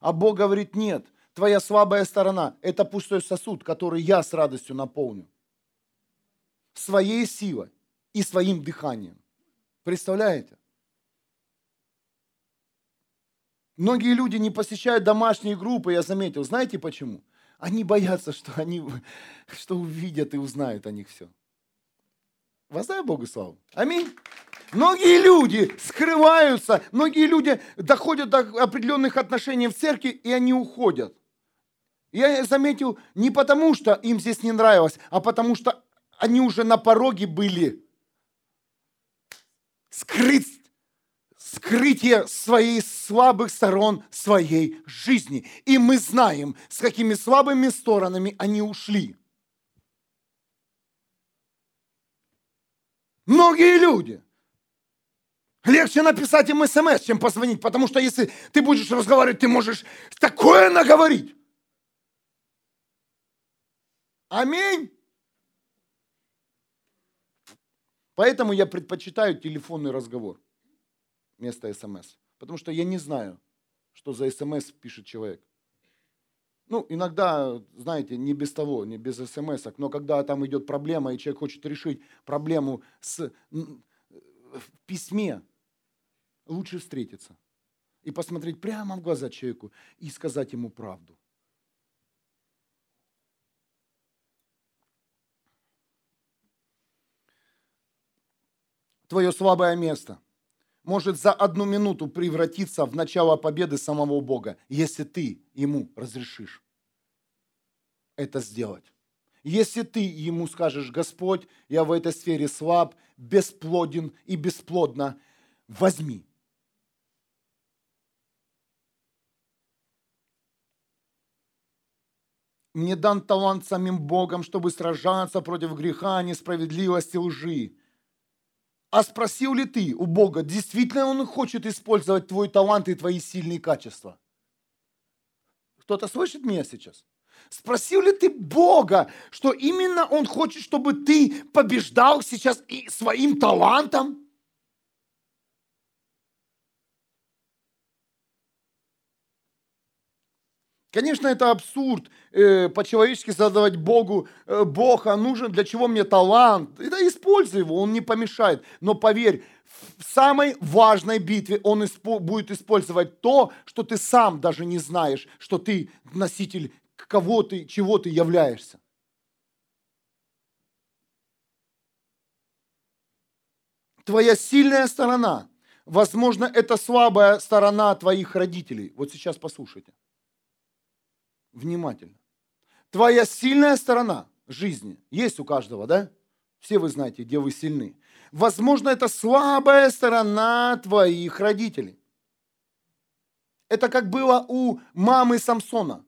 А Бог говорит, нет, твоя слабая сторона – это пустой сосуд, который я с радостью наполню. Своей силой и своим дыханием. Представляете? Многие люди не посещают домашние группы, я заметил. Знаете почему? Они боятся, что они что увидят и узнают о них все. Воздай Богу славу. Аминь. Многие люди скрываются, многие люди доходят до определенных отношений в церкви, и они уходят. Я заметил не потому, что им здесь не нравилось, а потому что они уже на пороге были. Скрыть, скрытие своих слабых сторон своей жизни. И мы знаем, с какими слабыми сторонами они ушли. Многие люди. Легче написать им смс, чем позвонить, потому что если ты будешь разговаривать, ты можешь такое наговорить. Аминь. Поэтому я предпочитаю телефонный разговор вместо смс. Потому что я не знаю, что за смс пишет человек. Ну, иногда, знаете, не без того, не без смс, но когда там идет проблема, и человек хочет решить проблему с, в письме, лучше встретиться и посмотреть прямо в глаза человеку и сказать ему правду. Твое слабое место может за одну минуту превратиться в начало победы самого Бога, если ты ему разрешишь это сделать. Если ты ему скажешь, Господь, я в этой сфере слаб, бесплоден и бесплодно, возьми. Мне дан талант самим Богом, чтобы сражаться против греха, несправедливости, лжи. А спросил ли ты у Бога, действительно Он хочет использовать твой талант и твои сильные качества? Кто-то слышит меня сейчас? Спросил ли ты Бога, что именно Он хочет, чтобы ты побеждал сейчас и своим талантом? Конечно, это абсурд э, по-человечески задавать Богу, э, Бог, а нужен, для чего мне талант? Это используй его, он не помешает. Но поверь, в самой важной битве он испо- будет использовать то, что ты сам даже не знаешь, что ты носитель кого ты, чего ты являешься. Твоя сильная сторона, возможно, это слабая сторона твоих родителей. Вот сейчас послушайте внимательно. Твоя сильная сторона жизни есть у каждого, да? Все вы знаете, где вы сильны. Возможно, это слабая сторона твоих родителей. Это как было у мамы Самсона.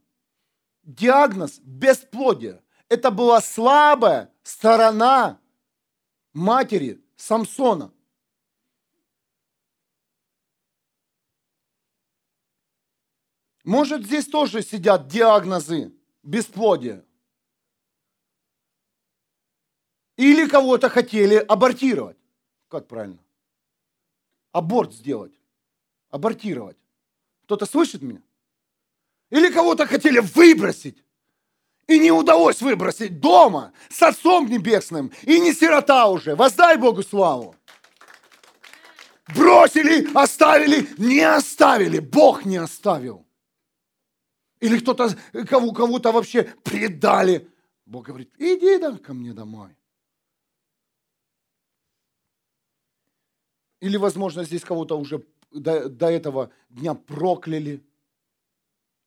Диагноз – бесплодие. Это была слабая сторона матери Самсона. Может, здесь тоже сидят диагнозы бесплодия? Или кого-то хотели абортировать? Как правильно? Аборт сделать. Абортировать. Кто-то слышит меня? Или кого-то хотели выбросить? И не удалось выбросить дома с Отцом Небесным. И не сирота уже. Воздай Богу славу. Бросили, оставили, не оставили. Бог не оставил. Или кто-то, кого, кого-то вообще предали. Бог говорит, иди да, ко мне домой. Или, возможно, здесь кого-то уже до, до этого дня прокляли.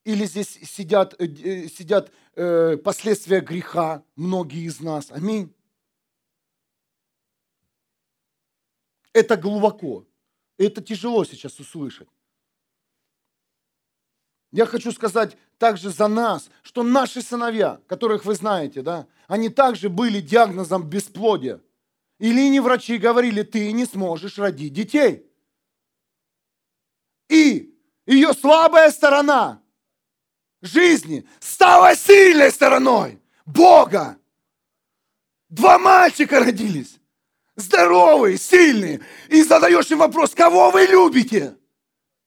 Или здесь сидят, э, э, сидят э, последствия греха, многие из нас. Аминь. Это глубоко. Это тяжело сейчас услышать. Я хочу сказать также за нас, что наши сыновья, которых вы знаете, да, они также были диагнозом бесплодия. Или не врачи говорили, ты не сможешь родить детей. И ее слабая сторона жизни стала сильной стороной Бога. Два мальчика родились, здоровые, сильные. И задаешь им вопрос, кого вы любите?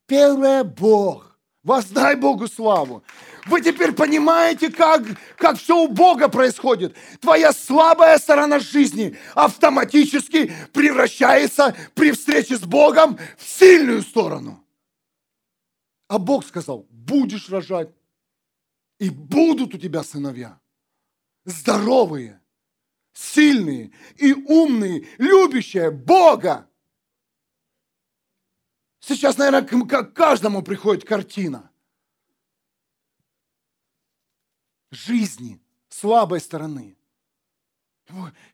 Первое – Бог. Воздай Богу славу. Вы теперь понимаете, как, как все у Бога происходит. Твоя слабая сторона жизни автоматически превращается при встрече с Богом в сильную сторону. А Бог сказал, будешь рожать, и будут у тебя сыновья. Здоровые, сильные и умные, любящие Бога. Сейчас, наверное, к каждому приходит картина. Жизни, слабой стороны.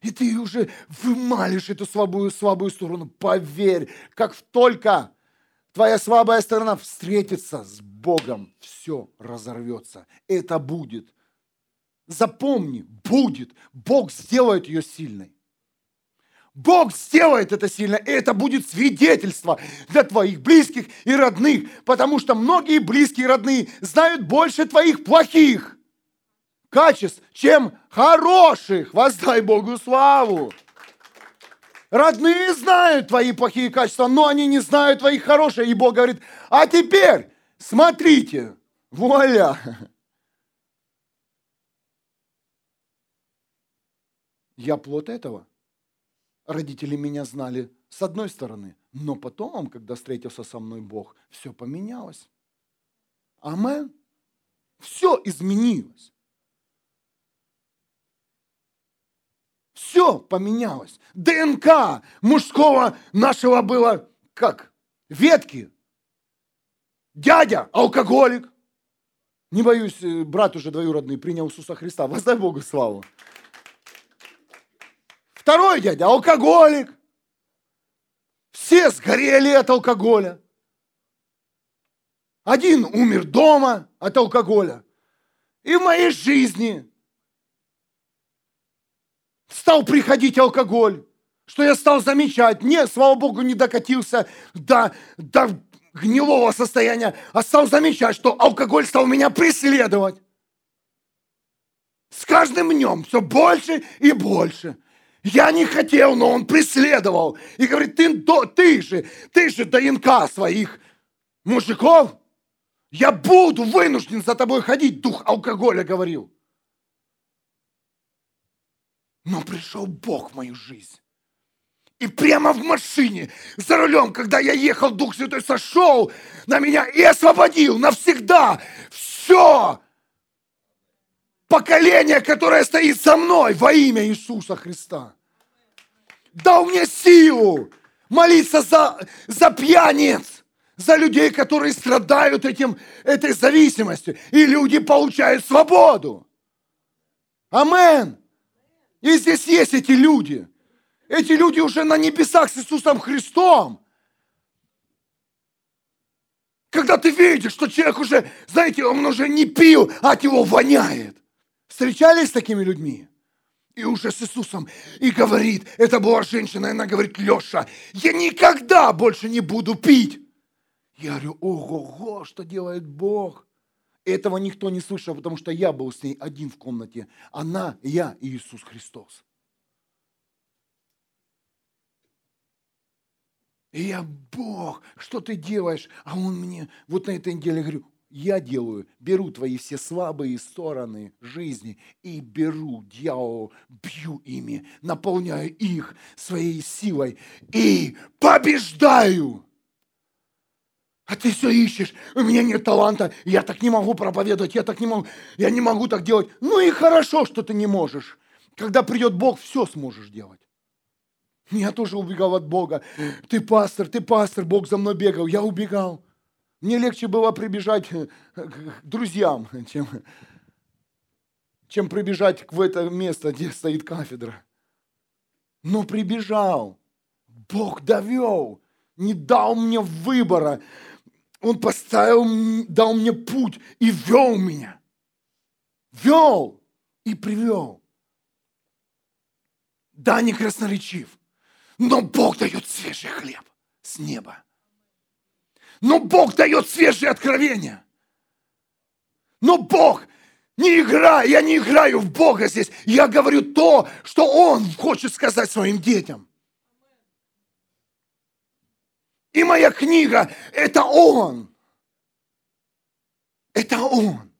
И ты уже вымалишь эту слабую, слабую сторону. Поверь, как только твоя слабая сторона встретится с Богом, все разорвется. Это будет. Запомни, будет. Бог сделает ее сильной. Бог сделает это сильно, и это будет свидетельство для твоих близких и родных, потому что многие близкие и родные знают больше твоих плохих качеств, чем хороших. Воздай Богу славу. Родные знают твои плохие качества, но они не знают твоих хороших. И Бог говорит, а теперь смотрите, вуаля. Я плод этого родители меня знали с одной стороны, но потом, когда встретился со мной Бог, все поменялось. Амен. Все изменилось. Все поменялось. ДНК мужского нашего было как? Ветки. Дядя алкоголик. Не боюсь, э, брат уже двоюродный принял Иисуса Христа. Воздай Богу славу. Второй дядя алкоголик. Все сгорели от алкоголя. Один умер дома от алкоголя. И в моей жизни стал приходить алкоголь, что я стал замечать. Нет, слава Богу, не докатился до, до гнилого состояния, а стал замечать, что алкоголь стал меня преследовать. С каждым днем все больше и больше. Я не хотел, но он преследовал. И говорит, ты, ты же, ты же ДНК своих мужиков. Я буду вынужден за тобой ходить, дух алкоголя говорил. Но пришел Бог в мою жизнь. И прямо в машине, за рулем, когда я ехал, Дух Святой сошел на меня и освободил навсегда все поколение, которое стоит со мной во имя Иисуса Христа. Дал мне силу молиться за, за пьяниц, за людей, которые страдают этим, этой зависимостью. И люди получают свободу. Амен. И здесь есть эти люди. Эти люди уже на небесах с Иисусом Христом. Когда ты видишь, что человек уже, знаете, он уже не пил, а от него воняет. Встречались с такими людьми? И уже с Иисусом. И говорит, это была женщина, и она говорит, Леша, я никогда больше не буду пить. Я говорю, ого-го, что делает Бог? Этого никто не слышал, потому что я был с ней один в комнате. Она, я и Иисус Христос. И я, Бог, что ты делаешь? А он мне вот на этой неделе говорю, я делаю, беру твои все слабые стороны жизни и беру дьявола, бью ими, наполняю их своей силой и побеждаю. А ты все ищешь, у меня нет таланта, я так не могу проповедовать, я так не могу, я не могу так делать. Ну и хорошо, что ты не можешь. Когда придет Бог, все сможешь делать. Я тоже убегал от Бога. Ты пастор, ты пастор, Бог за мной бегал. Я убегал. Мне легче было прибежать к друзьям, чем, чем прибежать в это место, где стоит кафедра. Но прибежал. Бог довел, не дал мне выбора. Он поставил, дал мне путь и вел меня. Вел и привел. Да, не красноречив, но Бог дает свежий хлеб с неба. Но Бог дает свежие откровения. Но Бог не играй, я не играю в Бога здесь. Я говорю то, что Он хочет сказать своим детям. И моя книга – это Он. Это Он.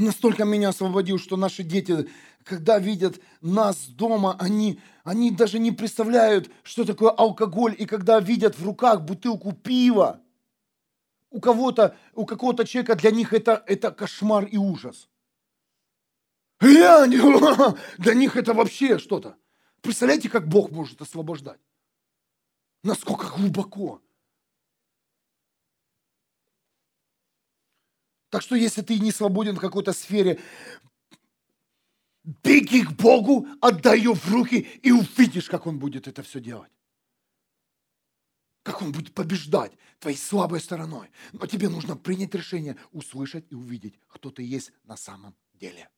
настолько меня освободил, что наши дети, когда видят нас дома, они, они даже не представляют, что такое алкоголь. И когда видят в руках бутылку пива, у кого-то, у какого-то человека для них это, это кошмар и ужас. Я, для них это вообще что-то. Представляете, как Бог может освобождать? Насколько глубоко. Так что если ты не свободен в какой-то сфере, беги к Богу, отдай ее в руки и увидишь, как Он будет это все делать. Как Он будет побеждать твоей слабой стороной. Но тебе нужно принять решение, услышать и увидеть, кто ты есть на самом деле.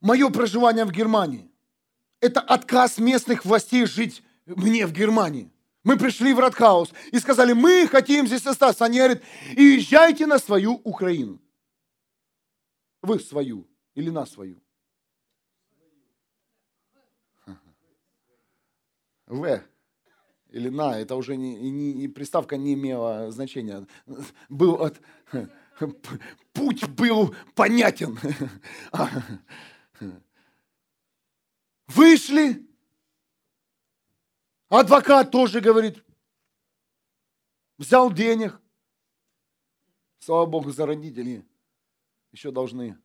Мое проживание в Германии – это отказ местных властей жить мне в Германии. Мы пришли в Радхаус и сказали, мы хотим здесь остаться. Они говорят, езжайте на свою Украину. Вы свою или на свою? В или на, это уже не, не, приставка не имела значения. Был от, путь был понятен. Вышли, Адвокат тоже говорит, взял денег. Слава Богу за родителей. Еще должны.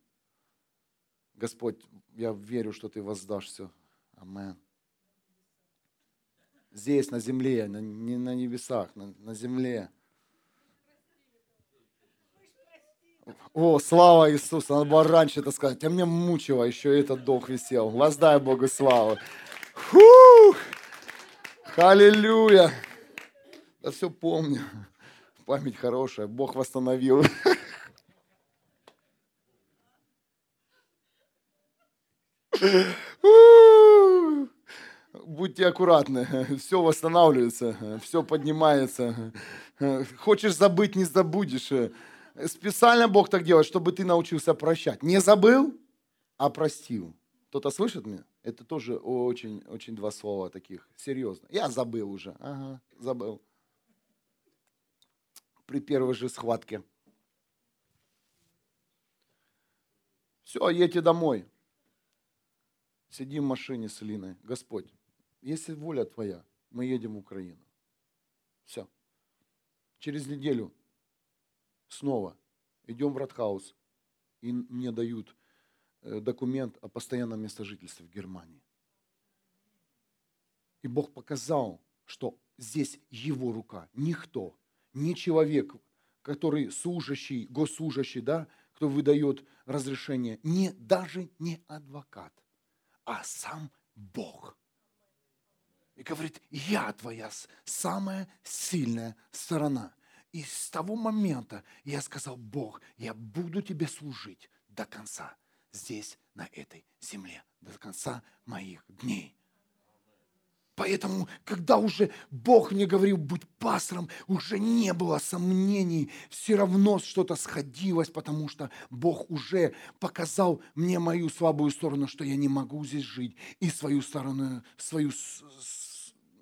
Господь, я верю, что Ты воздашь все. Амен. Здесь, на земле, не на небесах, на, на земле. О, слава Иисусу, надо было раньше это сказать. А мне мучило, еще этот долг висел. Воздай Богу славу. Фух! Аллилуйя! Да все помню. Память хорошая, Бог восстановил. Будьте аккуратны, все восстанавливается, все поднимается. Хочешь забыть, не забудешь. Специально Бог так делает, чтобы ты научился прощать. Не забыл, а простил. Кто-то слышит меня? Это тоже очень, очень два слова таких, серьезно. Я забыл уже, ага, забыл. При первой же схватке. Все, едьте домой. Сидим в машине с Линой. Господь, если воля Твоя, мы едем в Украину. Все. Через неделю снова идем в Радхаус, и мне дают документ о постоянном местожительстве в Германии. И Бог показал, что здесь Его рука. Никто, ни человек, который служащий, госслужащий, да, кто выдает разрешение, не, даже не адвокат, а сам Бог. И говорит, я твоя самая сильная сторона. И с того момента я сказал, Бог, я буду тебе служить до конца здесь, на этой земле, до конца моих дней. Поэтому, когда уже Бог мне говорил, будь пастором, уже не было сомнений, все равно что-то сходилось, потому что Бог уже показал мне мою слабую сторону, что я не могу здесь жить, и свою сторону, свою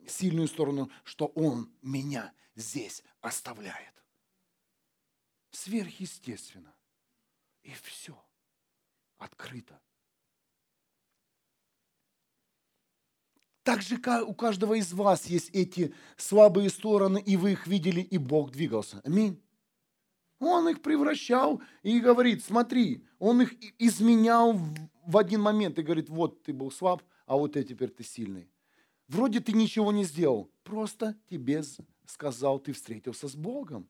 сильную сторону, что Он меня здесь оставляет. Сверхъестественно. И все. Открыто. Так же у каждого из вас есть эти слабые стороны, и вы их видели, и Бог двигался. Аминь. Он их превращал и говорит, смотри, он их изменял в один момент и говорит, вот ты был слаб, а вот ты теперь ты сильный. Вроде ты ничего не сделал, просто тебе сказал, ты встретился с Богом.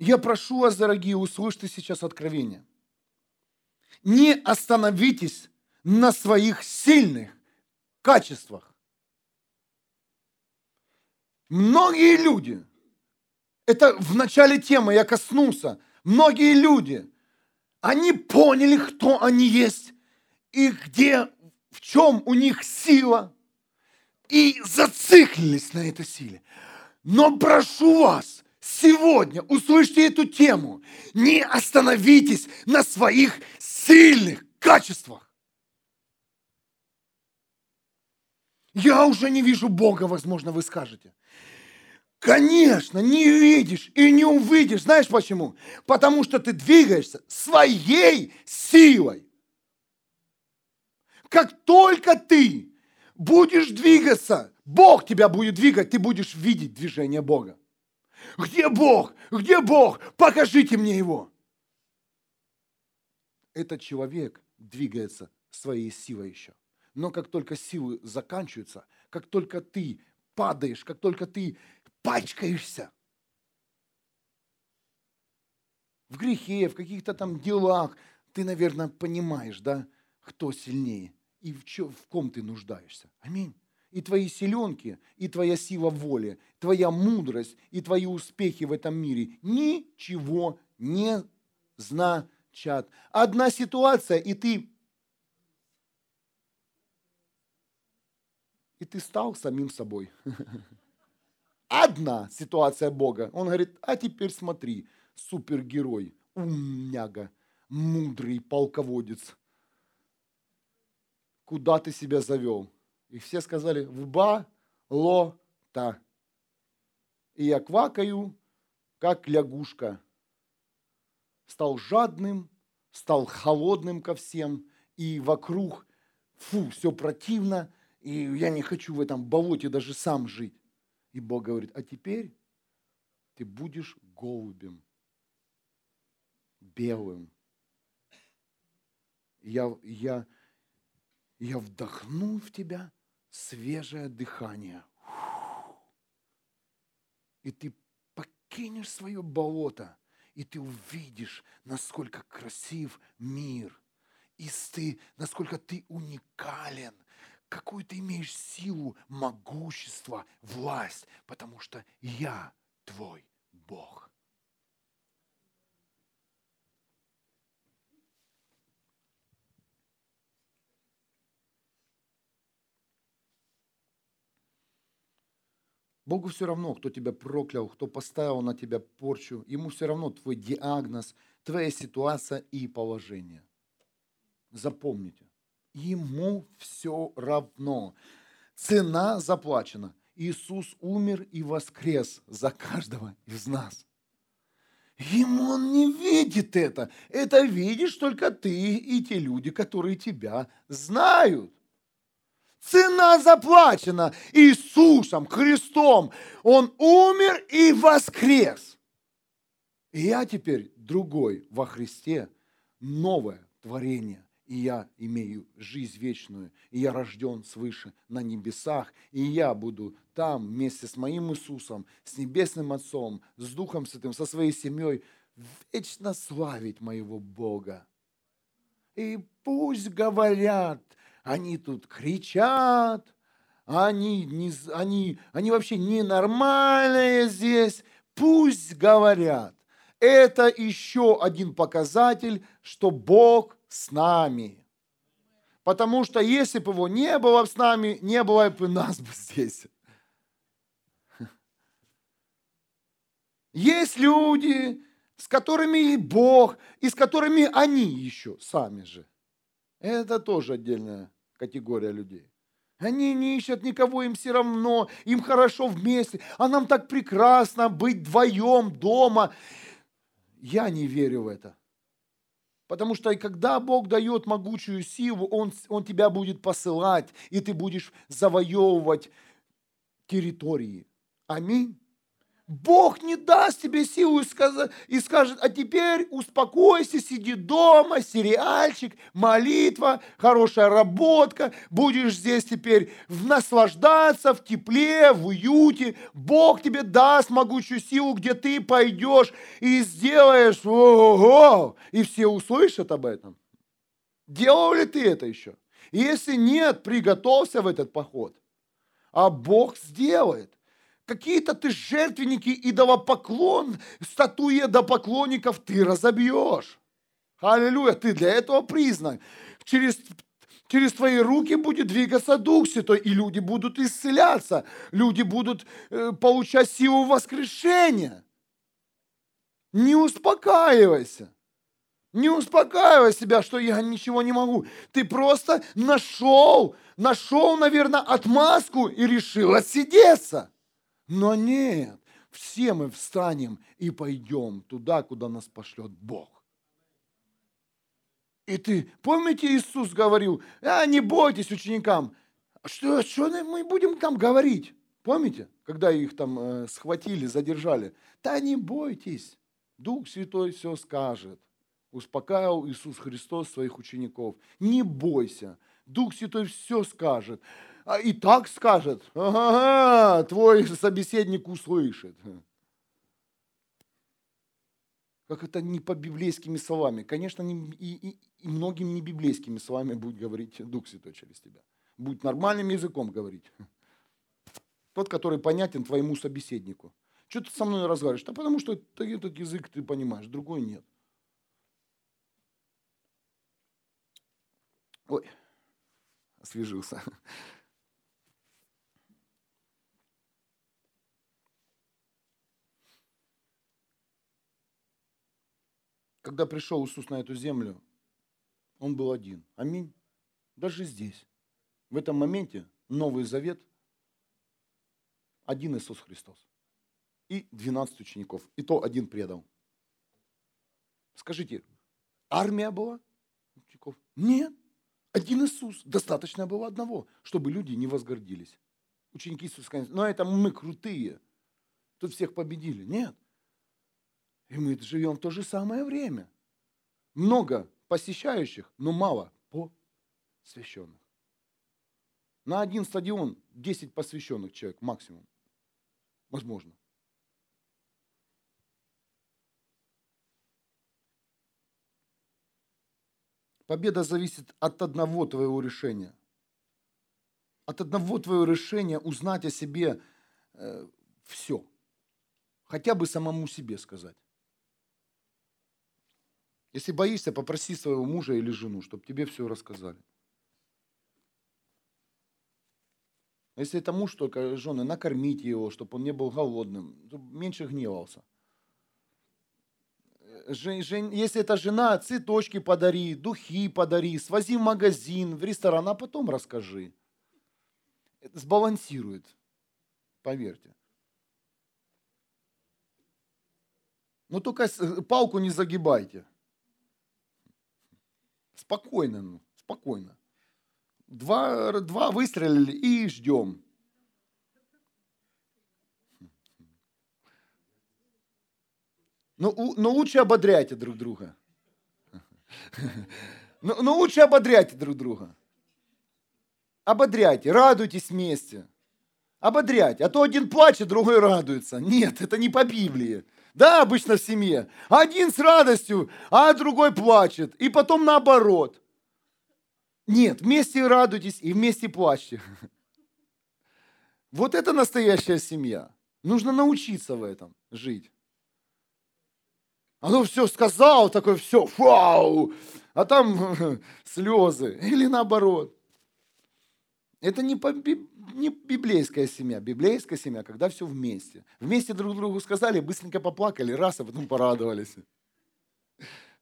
Я прошу вас, дорогие, услышьте сейчас откровение. Не остановитесь на своих сильных качествах. Многие люди, это в начале темы я коснулся, многие люди, они поняли, кто они есть и где, в чем у них сила, и зациклились на этой силе. Но прошу вас, сегодня услышьте эту тему. Не остановитесь на своих сильных качествах. Я уже не вижу Бога, возможно, вы скажете. Конечно, не видишь и не увидишь. Знаешь почему? Потому что ты двигаешься своей силой. Как только ты будешь двигаться, Бог тебя будет двигать, ты будешь видеть движение Бога. Где Бог? Где Бог? Покажите мне его. Этот человек двигается своей силой еще. Но как только силы заканчиваются, как только ты падаешь, как только ты пачкаешься в грехе, в каких-то там делах, ты, наверное, понимаешь, да, кто сильнее и в, чё, в ком ты нуждаешься. Аминь и твои силенки, и твоя сила воли, твоя мудрость и твои успехи в этом мире ничего не значат. Одна ситуация, и ты и ты стал самим собой. Одна ситуация Бога. Он говорит, а теперь смотри, супергерой, умняга, мудрый полководец. Куда ты себя завел? И все сказали, в ба-ло-та. И я квакаю, как лягушка. Стал жадным, стал холодным ко всем, и вокруг, фу, все противно, и я не хочу в этом болоте даже сам жить. И Бог говорит, а теперь ты будешь голубем, белым. Я, я, я вдохну в тебя свежее дыхание. И ты покинешь свое болото, и ты увидишь, насколько красив мир. И ты, насколько ты уникален, какую ты имеешь силу, могущество, власть, потому что я твой Бог. Богу все равно, кто тебя проклял, кто поставил на тебя порчу. Ему все равно твой диагноз, твоя ситуация и положение. Запомните, ему все равно. Цена заплачена. Иисус умер и воскрес за каждого из нас. Ему он не видит это. Это видишь только ты и те люди, которые тебя знают. Цена заплачена Иисусом, Христом. Он умер и воскрес. И я теперь другой во Христе, новое творение. И я имею жизнь вечную, и я рожден свыше на небесах, и я буду там вместе с моим Иисусом, с Небесным Отцом, с Духом Святым, со своей семьей, вечно славить моего Бога. И пусть говорят, они тут кричат, они, не, они, они вообще ненормальные здесь. Пусть говорят. Это еще один показатель, что Бог с нами. Потому что если бы его не было с нами, не было бы нас бы здесь. Есть люди, с которыми Бог, и с которыми они еще сами же. Это тоже отдельная категория людей. Они не ищут никого, им все равно, им хорошо вместе, а нам так прекрасно быть вдвоем дома. Я не верю в это. Потому что когда Бог дает могучую силу, Он, Он тебя будет посылать, и ты будешь завоевывать территории. Аминь. Бог не даст тебе силу и скажет, а теперь успокойся, сиди дома, сериальчик, молитва, хорошая работка, будешь здесь теперь наслаждаться в тепле, в уюте. Бог тебе даст могучую силу, где ты пойдешь и сделаешь, ого, и все услышат об этом. Делал ли ты это еще? Если нет, приготовься в этот поход. А Бог сделает. Какие-то ты жертвенники, идолопоклон, статуи до поклонников ты разобьешь. Аллилуйя, ты для этого признан. Через, через твои руки будет двигаться Дух Святой, и люди будут исцеляться, люди будут э, получать силу воскрешения. Не успокаивайся. Не успокаивай себя, что я ничего не могу. Ты просто нашел, нашел, наверное, отмазку и решил отсидеться. Но нет, все мы встанем и пойдем туда, куда нас пошлет Бог. И ты, помните, Иисус говорил, а, не бойтесь ученикам. Что, что мы будем там говорить? Помните, когда их там э, схватили, задержали? Да не бойтесь, Дух Святой все скажет. Успокаивал Иисус Христос своих учеников. Не бойся, Дух Святой все скажет. А и так скажет, ага, твой собеседник услышит. Как это не по библейскими словами. Конечно, не, и, и, и многим не библейскими словами будет говорить Дух Святой через тебя. Будет нормальным языком говорить. Тот, который понятен твоему собеседнику. Что ты со мной разговариваешь? Да потому что этот язык ты понимаешь, другой нет. Ой, освежился. Когда пришел Иисус на эту землю, Он был один. Аминь. Даже здесь, в этом моменте, Новый Завет, один Иисус Христос. И 12 учеников. И то один предал. Скажите, армия была учеников? Нет. Один Иисус. Достаточно было одного, чтобы люди не возгордились. Ученики Иисуса сказали, ну это мы крутые. Тут всех победили. Нет. И мы живем в то же самое время. Много посещающих, но мало посвященных. На один стадион 10 посвященных человек максимум. Возможно. Победа зависит от одного твоего решения. От одного твоего решения узнать о себе э, все хотя бы самому себе сказать. Если боишься, попроси своего мужа или жену, чтобы тебе все рассказали. Если это муж только жены, накормите его, чтобы он не был голодным, меньше гневался. Если это жена, цветочки подари, духи подари, свози в магазин, в ресторан, а потом расскажи. Это сбалансирует, поверьте. Но только палку не загибайте. Спокойно, ну, спокойно. Два, два выстрелили и ждем. Но, но лучше ободряйте друг друга. Но, но лучше ободряйте друг друга. Ободряйте, радуйтесь вместе. Ободряйте. А то один плачет, другой радуется. Нет, это не по Библии. Да, обычно в семье. Один с радостью, а другой плачет. И потом наоборот. Нет, вместе радуйтесь и вместе плачьте. Вот это настоящая семья. Нужно научиться в этом жить. Оно все сказал, такое все, вау, а там слезы. Или наоборот. Это не, не библейская семья. Библейская семья, когда все вместе. Вместе друг другу сказали, быстренько поплакали, раз, а потом порадовались.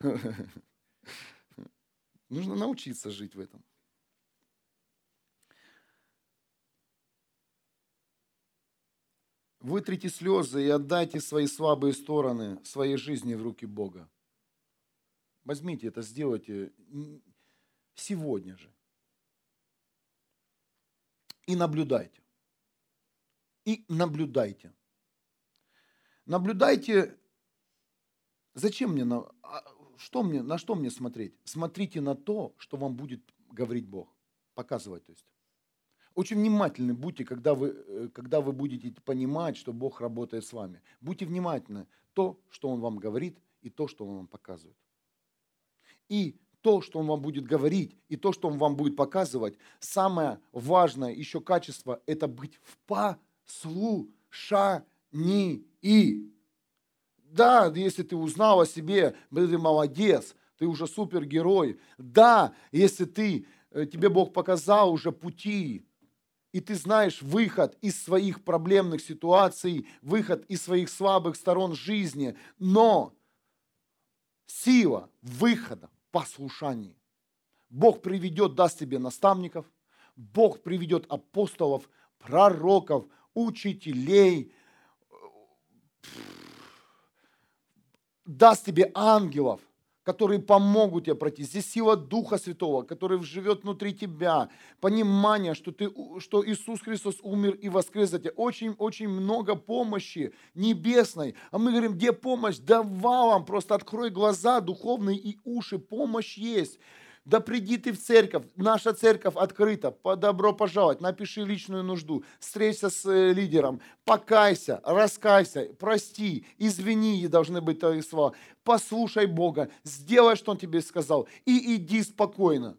Нужно научиться жить в этом. Вытрите слезы и отдайте свои слабые стороны своей жизни в руки Бога. Возьмите это, сделайте сегодня же. И наблюдайте. И наблюдайте. Наблюдайте, зачем мне, на, а, что мне, на что мне смотреть? Смотрите на то, что вам будет говорить Бог, показывать то есть. Очень внимательны будьте, когда вы, э, когда вы будете понимать, что Бог работает с вами. Будьте внимательны то, что Он вам говорит, и то, что Он вам показывает. И то, что Он вам будет говорить, и то, что Он вам будет показывать, самое важное еще качество – это быть в послушании. Да, если ты узнал о себе, ты молодец, ты уже супергерой. Да, если ты, э, тебе Бог показал уже пути, и ты знаешь выход из своих проблемных ситуаций, выход из своих слабых сторон жизни, но сила выхода послушании. Бог приведет, даст тебе наставников, Бог приведет апостолов, пророков, учителей, даст тебе ангелов, которые помогут тебе пройти. Здесь сила Духа Святого, который живет внутри тебя. Понимание, что, ты, что Иисус Христос умер и воскрес за тебя. Очень-очень много помощи небесной. А мы говорим, где помощь? Да валом, просто открой глаза духовные и уши. Помощь есть. Да приди ты в церковь, наша церковь открыта, добро пожаловать, напиши личную нужду, встреться с э, лидером, покайся, раскайся, прости, извини, должны быть твои слова. Послушай Бога, сделай, что Он тебе сказал, и иди спокойно.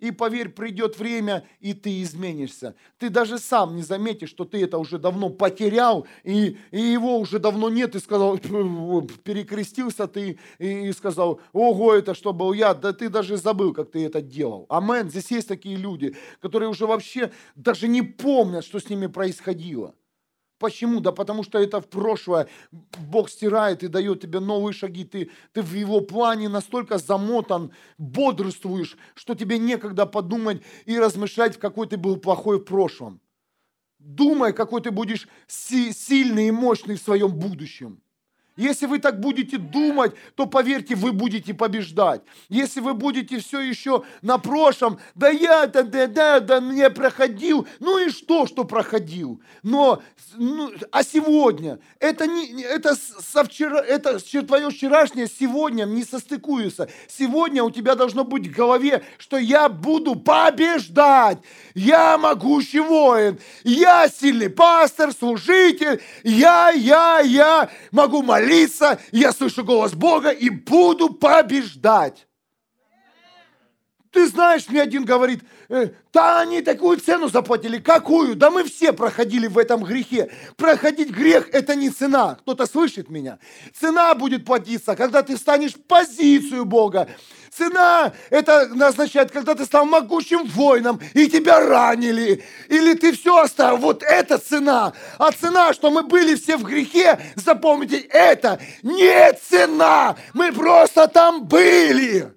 И поверь, придет время, и ты изменишься. Ты даже сам не заметишь, что ты это уже давно потерял, и, и его уже давно нет, и сказал, перекрестился ты, и, и сказал, ого, это что был я, да ты даже забыл, как ты это делал. Амен. Здесь есть такие люди, которые уже вообще даже не помнят, что с ними происходило. Почему? Да потому что это в прошлое. Бог стирает и дает тебе новые шаги. Ты, ты в его плане настолько замотан, бодрствуешь, что тебе некогда подумать и размышлять, какой ты был плохой в прошлом. Думай, какой ты будешь сильный и мощный в своем будущем. Если вы так будете думать, то поверьте, вы будете побеждать. Если вы будете все еще на прошлом, да я, да, да, да, да, не проходил, ну и что, что проходил? Но, ну, а сегодня, это, не, это, со вчера, это твое вчерашнее сегодня не состыкуется. Сегодня у тебя должно быть в голове, что я буду побеждать. Я могущий воин, я сильный пастор, служитель, я, я, я могу молиться молиться, я слышу голос Бога и буду побеждать. Ты знаешь, мне один говорит, э, да они такую цену заплатили. Какую? Да мы все проходили в этом грехе. Проходить грех – это не цена. Кто-то слышит меня? Цена будет платиться, когда ты станешь позицию Бога. Цена – это означает, когда ты стал могучим воином, и тебя ранили, или ты все оставил. Вот это цена. А цена, что мы были все в грехе, запомните, это не цена. Мы просто там были.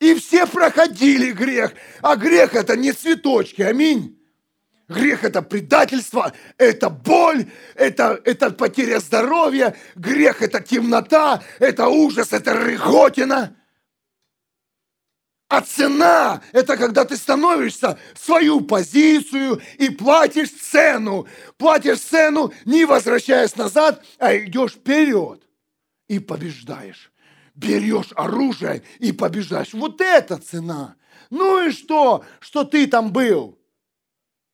И все проходили грех. А грех это не цветочки. Аминь. Грех это предательство, это боль, это, это потеря здоровья, грех это темнота, это ужас, это рыготина. А цена – это когда ты становишься в свою позицию и платишь цену. Платишь цену, не возвращаясь назад, а идешь вперед и побеждаешь берешь оружие и побеждаешь. Вот это цена. Ну и что, что ты там был?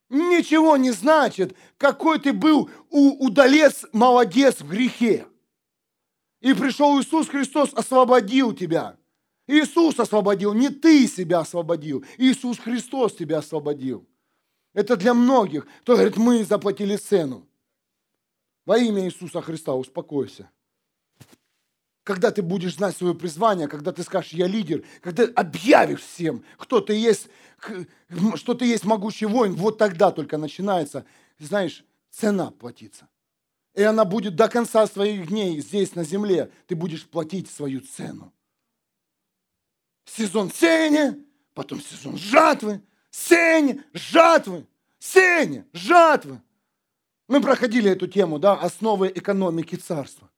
Ничего не значит, какой ты был удалец, молодец в грехе. И пришел Иисус Христос, освободил тебя. Иисус освободил, не ты себя освободил. Иисус Христос тебя освободил. Это для многих, кто говорит, мы заплатили цену. Во имя Иисуса Христа успокойся когда ты будешь знать свое призвание, когда ты скажешь, я лидер, когда объявишь всем, кто ты есть, что ты есть могучий воин, вот тогда только начинается, знаешь, цена платиться. И она будет до конца своих дней здесь, на земле. Ты будешь платить свою цену. Сезон сеяния, потом сезон жатвы, сеяние, жатвы, сеяние, жатвы. Мы проходили эту тему, да, основы экономики царства.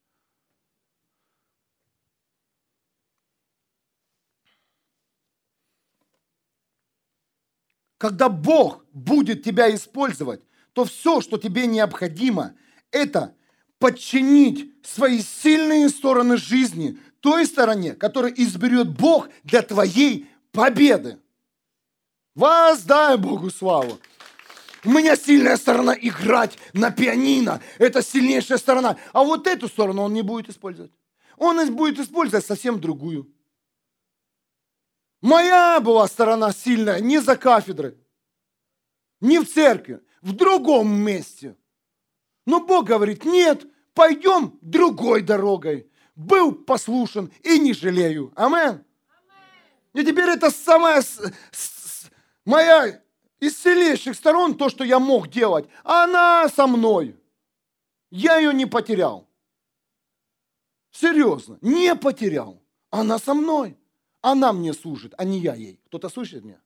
Когда Бог будет тебя использовать, то все, что тебе необходимо, это подчинить свои сильные стороны жизни той стороне, которую изберет Бог для твоей победы. Воздай Богу славу. У меня сильная сторона играть на пианино. Это сильнейшая сторона. А вот эту сторону он не будет использовать. Он будет использовать совсем другую. Моя была сторона сильная не за кафедрой, не в церкви, в другом месте. Но Бог говорит, нет, пойдем другой дорогой. Был послушен и не жалею. Амен. И теперь это самая моя из сильнейших сторон, то, что я мог делать. Она со мной. Я ее не потерял. Серьезно, не потерял. Она со мной. Она мне служит, а не я ей. Кто-то слышит меня?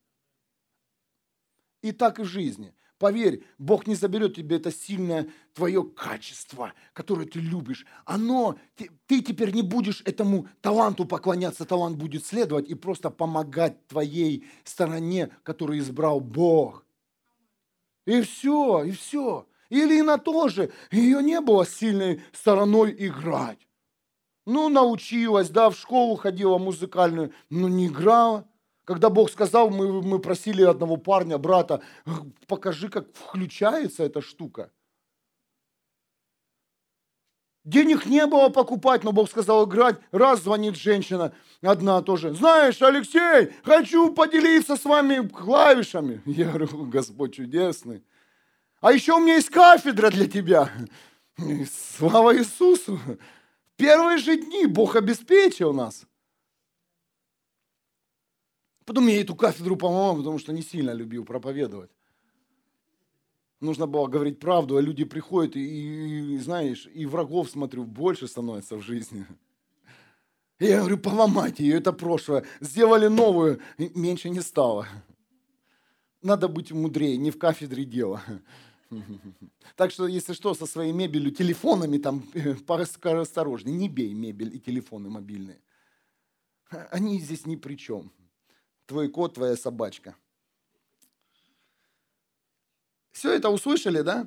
И так и в жизни. Поверь, Бог не заберет тебе это сильное твое качество, которое ты любишь. Оно, ты, ты теперь не будешь этому таланту поклоняться, талант будет следовать и просто помогать твоей стороне, которую избрал Бог. И все, и все. Или на то же, ее не было сильной стороной играть. Ну, научилась, да, в школу ходила музыкальную, но не играла. Когда Бог сказал, мы, мы просили одного парня, брата, покажи, как включается эта штука. Денег не было покупать, но Бог сказал играть. Раз звонит женщина, одна тоже. Знаешь, Алексей, хочу поделиться с вами клавишами. Я говорю, Господь чудесный. А еще у меня есть кафедра для тебя. Слава Иисусу. Первые же дни Бог обеспечил нас. Потом я эту кафедру помогал, потому что не сильно любил проповедовать. Нужно было говорить правду, а люди приходят, и, и знаешь, и врагов, смотрю, больше становится в жизни. И я говорю, поломайте ее, это прошлое. Сделали новую, меньше не стало. Надо быть мудрее, не в кафедре дело. Так что, если что, со своей мебелью, телефонами там осторожнее. Не бей мебель и телефоны мобильные. Они здесь ни при чем. Твой кот, твоя собачка. Все это услышали, да?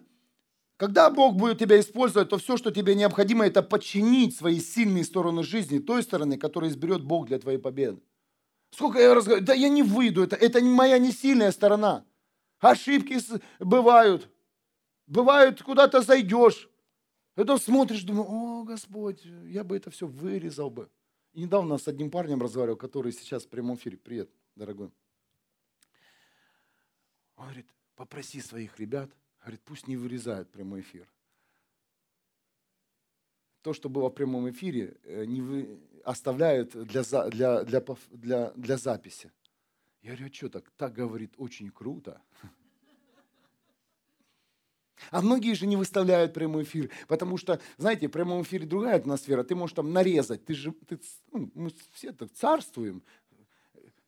Когда Бог будет тебя использовать, то все, что тебе необходимо, это подчинить свои сильные стороны жизни той стороны, которую изберет Бог для твоей победы. Сколько я разговариваю, да я не выйду, это, это моя не сильная сторона. Ошибки бывают, Бывает, куда-то зайдешь, потом смотришь, думаю, о, Господь, я бы это все вырезал бы. И недавно с одним парнем разговаривал, который сейчас в прямом эфире, привет, дорогой. Он говорит, попроси своих ребят, говорит, пусть не вырезают прямой эфир. То, что было в прямом эфире, э, не вы, оставляют для, для, для, для, для записи. Я говорю, а что так? Так говорит, очень круто. А многие же не выставляют прямой эфир, потому что, знаете, в прямом эфире другая атмосфера. Ты можешь там нарезать, ты же, ты, ну, мы все так царствуем.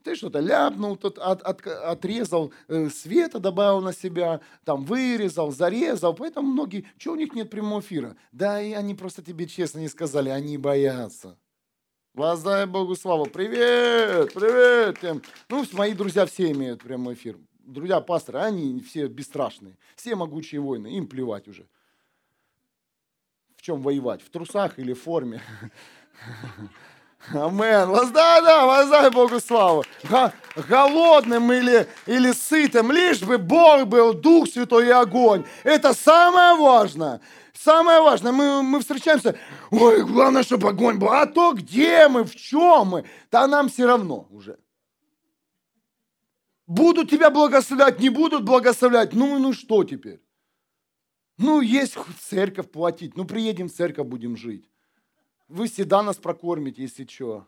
Ты что-то ляпнул, тут от, от, отрезал, э, света добавил на себя, там вырезал, зарезал. Поэтому многие, что у них нет прямого эфира? Да, и они просто тебе честно не сказали, они боятся. Воздай Богу славу. Привет, привет. Всем. Ну, мои друзья все имеют прямой эфир друзья пасторы, они все бесстрашные, все могучие воины, им плевать уже. В чем воевать? В трусах или в форме? Амен. Воздай, да, воздай Богу славу. Голодным или, или сытым, лишь бы Бог был, Дух Святой и огонь. Это самое важное. Самое важное, мы, мы встречаемся, ой, главное, чтобы огонь был. А то где мы, в чем мы? Да нам все равно уже. Будут тебя благословлять, не будут благословлять. Ну, ну что теперь? Ну, есть церковь платить. Ну, приедем в церковь, будем жить. Вы всегда нас прокормите, если что.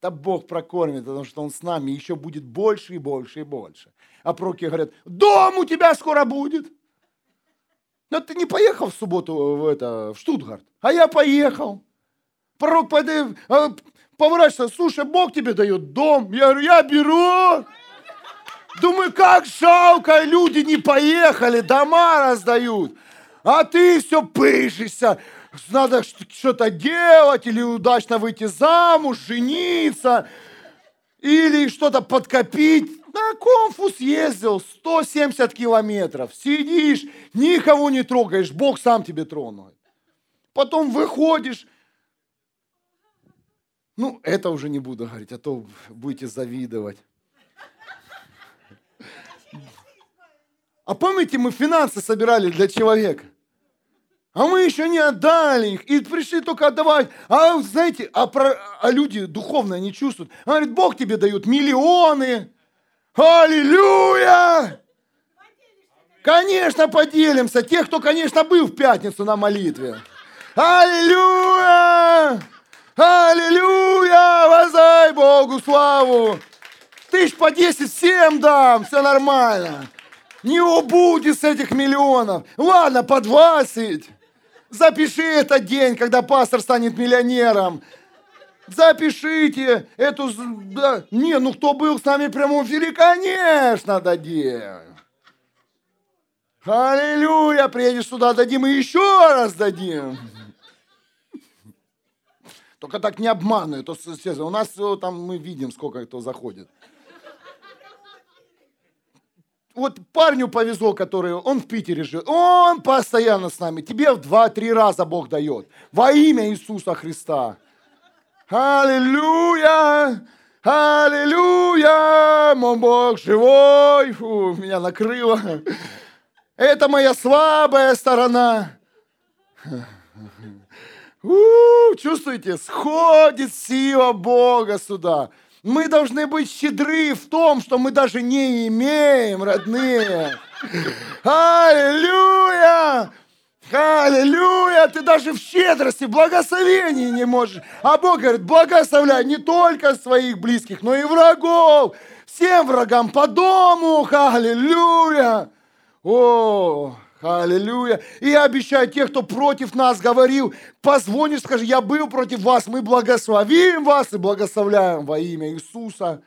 Да Бог прокормит, потому что Он с нами еще будет больше и больше и больше. А проки говорят, дом у тебя скоро будет. Но ты не поехал в субботу в, это, в Штутгарт, а я поехал. Пророк а, поворачивается, слушай, Бог тебе дает дом. Я говорю, я беру. Думаю, как жалко, люди не поехали, дома раздают. А ты все пышешься. Надо что-то делать, или удачно выйти замуж, жениться, или что-то подкопить. На конфус ездил 170 километров. Сидишь, никого не трогаешь, Бог сам тебе тронул. Потом выходишь. Ну, это уже не буду говорить, а то будете завидовать. А помните, мы финансы собирали для человека? А мы еще не отдали их. И пришли только отдавать. А знаете, а, про, а люди духовно не чувствуют. Он говорит, Бог тебе дает миллионы. Аллилуйя! Конечно, поделимся. Тех, кто, конечно, был в пятницу на молитве. Аллилуйя! Аллилуйя! Воздай Богу славу! Тысяч по десять всем дам, все нормально. Не убудет с этих миллионов. Ладно, по 20. Запиши этот день, когда пастор станет миллионером. Запишите эту... Да, не, ну кто был с нами в прямом эфире, конечно, дадим. Аллилуйя, приедешь сюда, дадим и еще раз дадим. Только так не обманывай, то, у нас там мы видим, сколько кто заходит вот парню повезло, который, он в Питере живет, он постоянно с нами. Тебе в два-три раза Бог дает. Во имя Иисуса Христа. Аллилуйя! Аллилуйя! Мой Бог живой! Фу, меня накрыло. Это моя слабая сторона. У, чувствуете, сходит сила Бога сюда. Мы должны быть щедры в том, что мы даже не имеем, родные. Аллилуйя! Аллилуйя! Ты даже в щедрости, благословении не можешь. А Бог говорит, благословляй не только своих близких, но и врагов. Всем врагам по дому. Аллилуйя! О, Аллилуйя. И я обещаю, тех, кто против нас говорил, позвонишь, скажи, я был против вас, мы благословим вас и благословляем во имя Иисуса.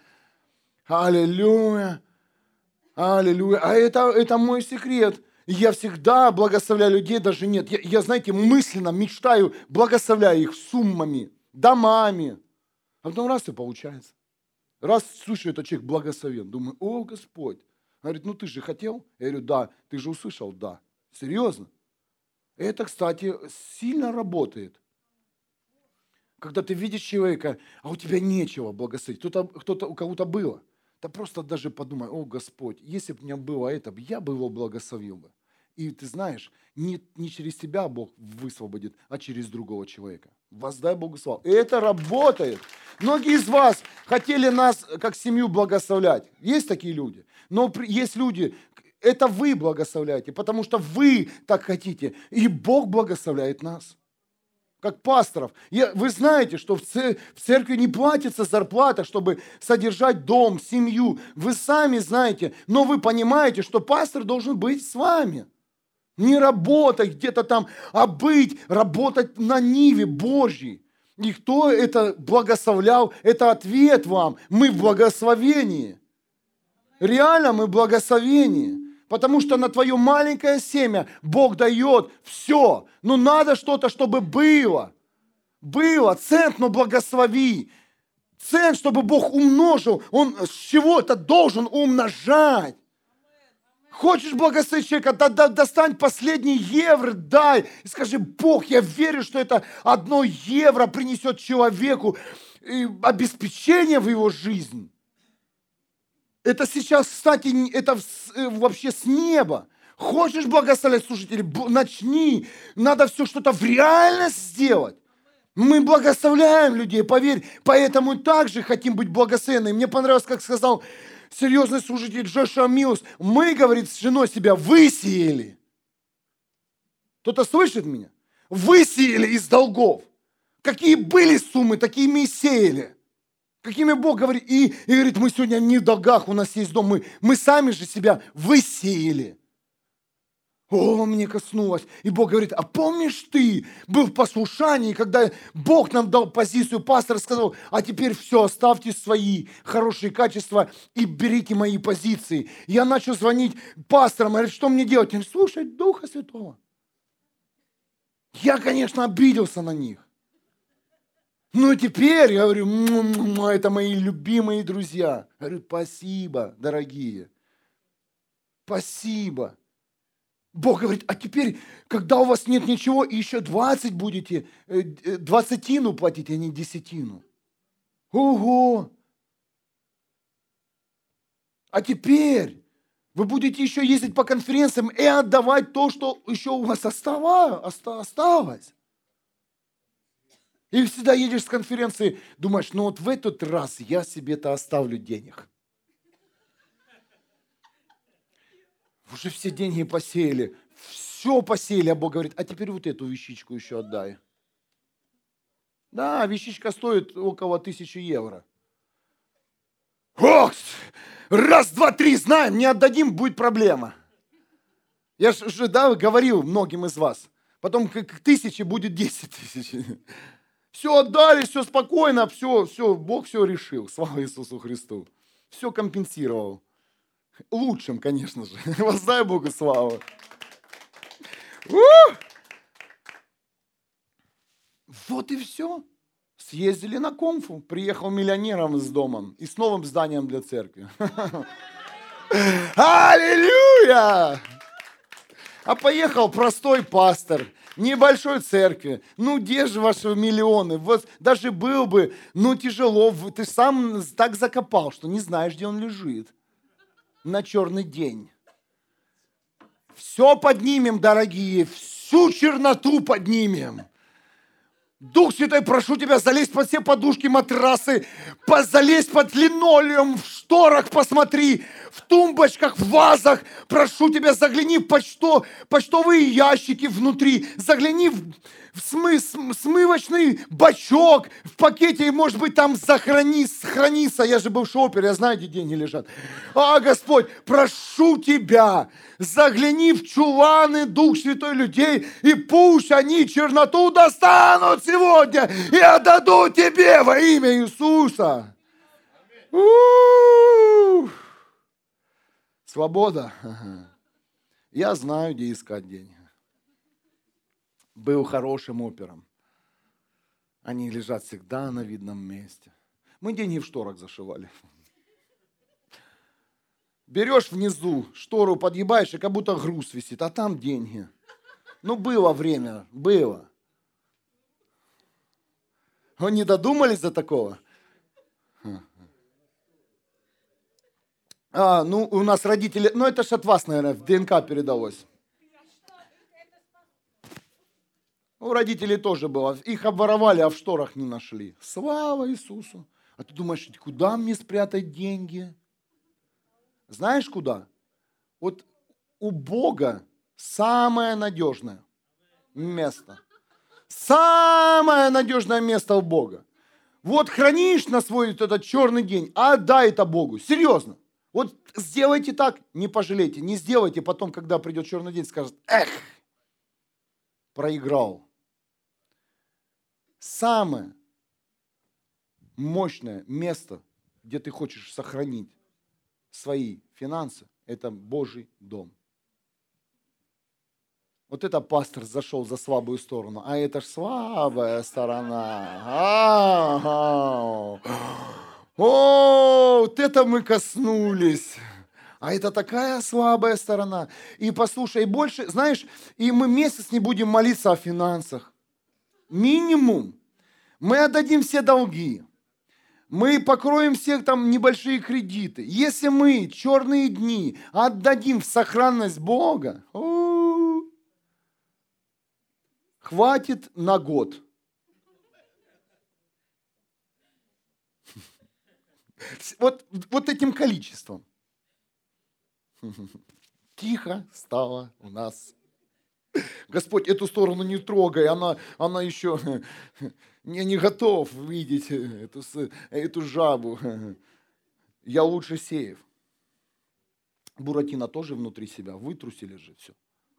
Аллилуйя. Аллилуйя. А это, это мой секрет. Я всегда благословляю людей, даже нет. Я, я, знаете, мысленно мечтаю, благословляю их суммами, домами. А потом раз и получается. Раз слышу, этот человек благословен, думаю, о, Господь. Говорит, ну ты же хотел? Я говорю, да. Ты же услышал? Да. Серьезно. Это, кстати, сильно работает. Когда ты видишь человека, а у тебя нечего благословить, кто-то, кто-то, у кого-то было. Да просто даже подумай, о Господь, если бы у меня было это, я бы его благословил бы. И ты знаешь, не, не через тебя Бог высвободит, а через другого человека. Воздай Богу славу. И это работает. Многие из вас хотели нас как семью благословлять. Есть такие люди. Но есть люди, это вы благословляете, потому что вы так хотите. И Бог благословляет нас как пасторов. Я, вы знаете, что в, церкви не платится зарплата, чтобы содержать дом, семью. Вы сами знаете, но вы понимаете, что пастор должен быть с вами. Не работать где-то там, а быть, работать на Ниве Божьей. И кто это благословлял, это ответ вам. Мы в благословении. Реально мы в благословении. Потому что на твое маленькое семя Бог дает все. Но надо что-то, чтобы было. Было. Цент, но благослови. Цент, чтобы Бог умножил. Он с чего-то должен умножать. Хочешь благословить человека, да, да, достань последний евро, дай. И скажи, Бог, я верю, что это одно евро принесет человеку обеспечение в его жизнь. Это сейчас, кстати, это э, вообще с неба. Хочешь благословлять служителей? Начни. Надо все что-то в реальность сделать. Мы благословляем людей, поверь. Поэтому также хотим быть благословенными. Мне понравилось, как сказал серьезный служитель Джоша Милс. Мы, говорит, с женой себя высеяли. Кто-то слышит меня? Высеяли из долгов. Какие были суммы, такие мы и сеяли. Какими Бог говорит. И, и говорит, мы сегодня не в долгах, у нас есть дом. Мы, мы сами же себя высеяли. О, мне коснулось. И Бог говорит, а помнишь ты был в послушании, когда Бог нам дал позицию, пастор сказал, а теперь все, оставьте свои хорошие качества и берите мои позиции. Я начал звонить пасторам, говорит, что мне делать? Я говорю, слушай Духа Святого. Я, конечно, обиделся на них. Ну, теперь, я говорю, это мои любимые друзья. Я говорю, спасибо, дорогие. Спасибо. Бог говорит, а теперь, когда у вас нет ничего, еще 20 будете, э, э, двадцатину платить, а не десятину. Ого! А теперь вы будете еще ездить по конференциям и отдавать то, что еще у вас осталось. И всегда едешь с конференции, думаешь, ну вот в этот раз я себе-то оставлю денег. Уже все деньги посеяли, все посеяли, а Бог говорит, а теперь вот эту вещичку еще отдай. Да, вещичка стоит около тысячи евро. Ох, раз, два, три, знаем, не отдадим, будет проблема. Я же да, говорил многим из вас. Потом к, к тысяче будет десять тысяч. Все отдали, все спокойно, все, все, Бог все решил. Слава Иисусу Христу. Все компенсировал. Лучшим, конечно же. Воздай Богу славу. Вот и все. Съездили на конфу, приехал миллионером с домом и с новым зданием для церкви. Аллилуйя! А поехал простой пастор – небольшой церкви. Ну, где же ваши миллионы? Вот даже был бы, ну, тяжело. Ты сам так закопал, что не знаешь, где он лежит. На черный день. Все поднимем, дорогие, всю черноту поднимем. Дух Святой, прошу тебя, залезь под все подушки, матрасы, залезь под линолеум, в шторах посмотри, в тумбочках, в вазах. Прошу тебя, загляни в почто, почтовые ящики внутри, загляни в, смы, смывочный бачок, в пакете, может быть, там сохрани, сохранится. Я же бывший опер, я знаю, где деньги лежат. А, Господь, прошу тебя, загляни в чуланы Дух Святой людей, и пусть они черноту достанут сегодня и отдадут тебе во имя Иисуса. Свобода. Я знаю, где искать деньги был хорошим опером. Они лежат всегда на видном месте. Мы деньги в шторах зашивали. Берешь внизу, штору подъебаешь, и как будто груз висит, а там деньги. Ну, было время, было. Вы не додумались до такого? А, ну, у нас родители, ну, это ж от вас, наверное, в ДНК передалось. У родителей тоже было. Их обворовали, а в шторах не нашли. Слава Иисусу. А ты думаешь, куда мне спрятать деньги? Знаешь куда? Вот у Бога самое надежное место. Самое надежное место у Бога. Вот хранишь на свой этот черный день, а отдай это Богу. Серьезно. Вот сделайте так, не пожалейте. Не сделайте потом, когда придет черный день, скажет, эх, проиграл. Самое мощное место, где ты хочешь сохранить свои финансы, это Божий дом. Вот это пастор зашел за слабую сторону, а это ж слабая сторона. О, вот это мы коснулись. А это такая слабая сторона. И послушай, больше, знаешь, и мы месяц не будем молиться о финансах. Минимум. Мы отдадим все долги. Мы покроем все там небольшие кредиты. Если мы черные дни отдадим в сохранность Бога, хватит на год. Вот, вот этим количеством. Тихо стало у нас. Господь, эту сторону не трогай, она, она еще не, не готов видеть эту, эту жабу. Я лучше сеев. Буратино тоже внутри себя, вытрусили же все.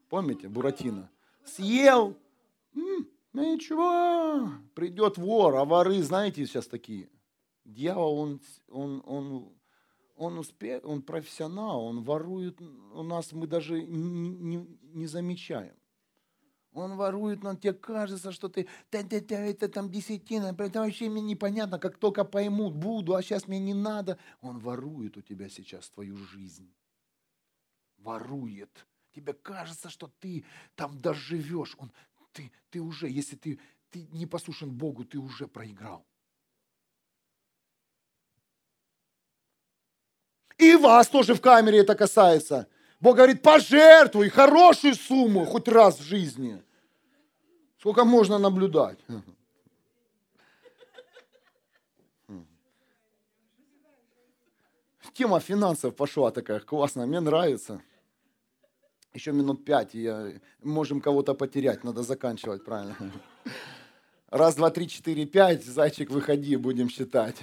Помните, Буратино? Съел, М, ну ничего, придет вор, а воры, знаете, сейчас такие. Дьявол, он, он, он, он, успе, он профессионал, он ворует у нас, мы даже не, не, не замечаем. Он ворует, но тебе кажется, что ты, да, да, да, это там десятина, это вообще мне непонятно, как только поймут, буду, а сейчас мне не надо. Он ворует у тебя сейчас твою жизнь. Ворует. Тебе кажется, что ты там доживешь. Он, ты, ты уже, если ты, ты не послушен Богу, ты уже проиграл. И вас тоже в камере это касается. Бог говорит, пожертвуй хорошую сумму хоть раз в жизни. Сколько можно наблюдать? Тема финансов пошла такая классная, мне нравится. Еще минут пять, и я, можем кого-то потерять, надо заканчивать правильно. Раз, два, три, четыре, пять, зайчик, выходи, будем считать.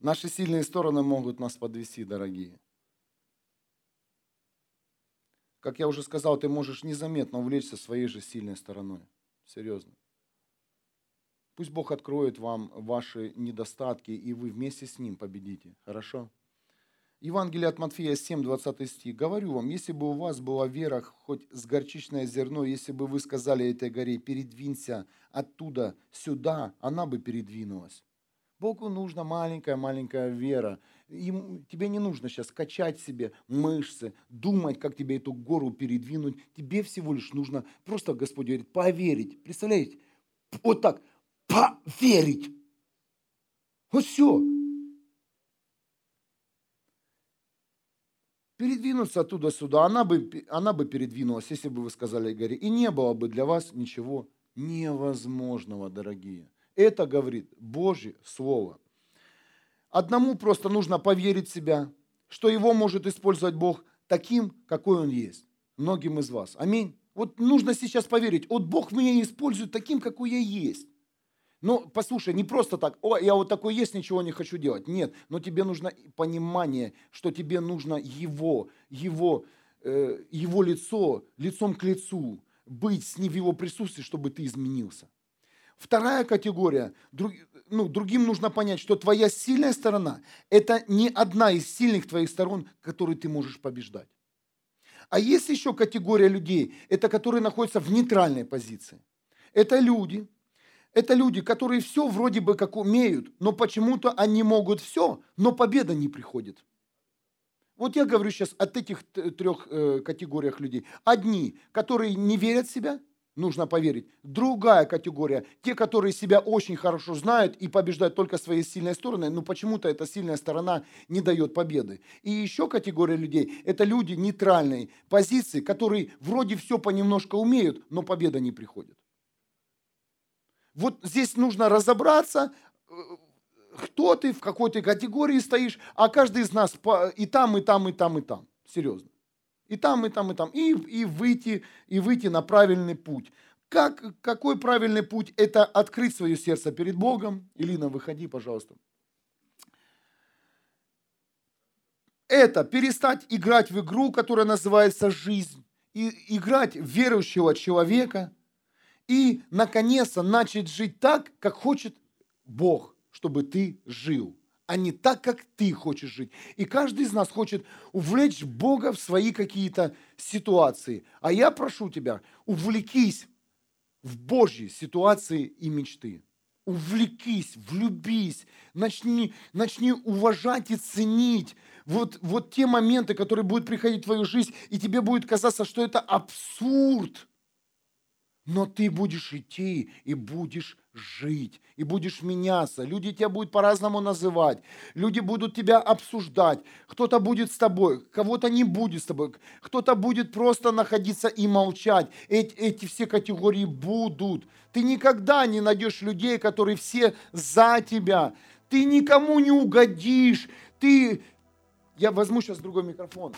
Наши сильные стороны могут нас подвести, дорогие. Как я уже сказал, ты можешь незаметно увлечься своей же сильной стороной. Серьезно. Пусть Бог откроет вам ваши недостатки, и вы вместе с Ним победите. Хорошо? Евангелие от Матфея 7, 20 стих. «Говорю вам, если бы у вас была вера хоть с горчичное зерно, если бы вы сказали этой горе, передвинься оттуда сюда, она бы передвинулась». Богу нужна маленькая-маленькая вера. Ему, тебе не нужно сейчас качать себе мышцы, думать, как тебе эту гору передвинуть. Тебе всего лишь нужно просто, Господь говорит, поверить. Представляете? Вот так, поверить. Вот все. Передвинуться оттуда сюда, она бы, она бы передвинулась, если бы вы сказали горе. И не было бы для вас ничего невозможного, дорогие. Это говорит Божье Слово. Одному просто нужно поверить в себя, что его может использовать Бог таким, какой он есть. Многим из вас. Аминь. Вот нужно сейчас поверить, вот Бог меня использует таким, какой я есть. Но послушай, не просто так, о, я вот такой есть, ничего не хочу делать. Нет, но тебе нужно понимание, что тебе нужно его, его, э, его лицо, лицом к лицу, быть с ним в его присутствии, чтобы ты изменился. Вторая категория, друг, ну, другим нужно понять, что твоя сильная сторона – это не одна из сильных твоих сторон, которую ты можешь побеждать. А есть еще категория людей, это которые находятся в нейтральной позиции. Это люди, это люди, которые все вроде бы как умеют, но почему-то они могут все, но победа не приходит. Вот я говорю сейчас от этих трех э, категориях людей. Одни, которые не верят в себя, нужно поверить. Другая категория, те, которые себя очень хорошо знают и побеждают только своей сильной стороной, но почему-то эта сильная сторона не дает победы. И еще категория людей, это люди нейтральной позиции, которые вроде все понемножку умеют, но победа не приходит. Вот здесь нужно разобраться, э, кто ты, в какой ты категории стоишь, а каждый из нас и там, и там, и там, и там. Серьезно. И там, и там, и там. И, и, выйти, и выйти на правильный путь. Как, какой правильный путь? Это открыть свое сердце перед Богом. Илина, выходи, пожалуйста. Это перестать играть в игру, которая называется жизнь. И играть верующего человека. И, наконец-то, начать жить так, как хочет Бог, чтобы ты жил а не так, как ты хочешь жить. И каждый из нас хочет увлечь Бога в свои какие-то ситуации. А я прошу тебя, увлекись в Божьи ситуации и мечты. Увлекись, влюбись, начни, начни уважать и ценить вот, вот те моменты, которые будут приходить в твою жизнь, и тебе будет казаться, что это абсурд. Но ты будешь идти и будешь жить, и будешь меняться. Люди тебя будут по-разному называть. Люди будут тебя обсуждать. Кто-то будет с тобой, кого-то не будет с тобой. Кто-то будет просто находиться и молчать. Эти, эти все категории будут. Ты никогда не найдешь людей, которые все за тебя. Ты никому не угодишь. Ты... Я возьму сейчас другой микрофон.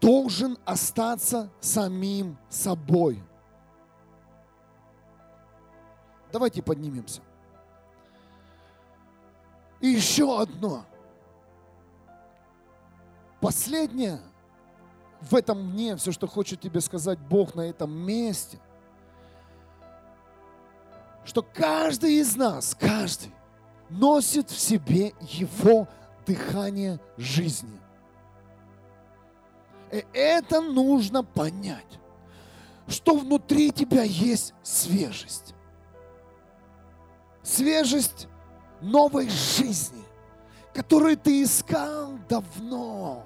Должен остаться самим собой. Давайте поднимемся. И еще одно. Последнее в этом дне, все, что хочет тебе сказать Бог на этом месте, что каждый из нас, каждый, носит в себе Его дыхание жизни. И это нужно понять, что внутри тебя есть свежесть. Свежесть новой жизни, которую ты искал давно.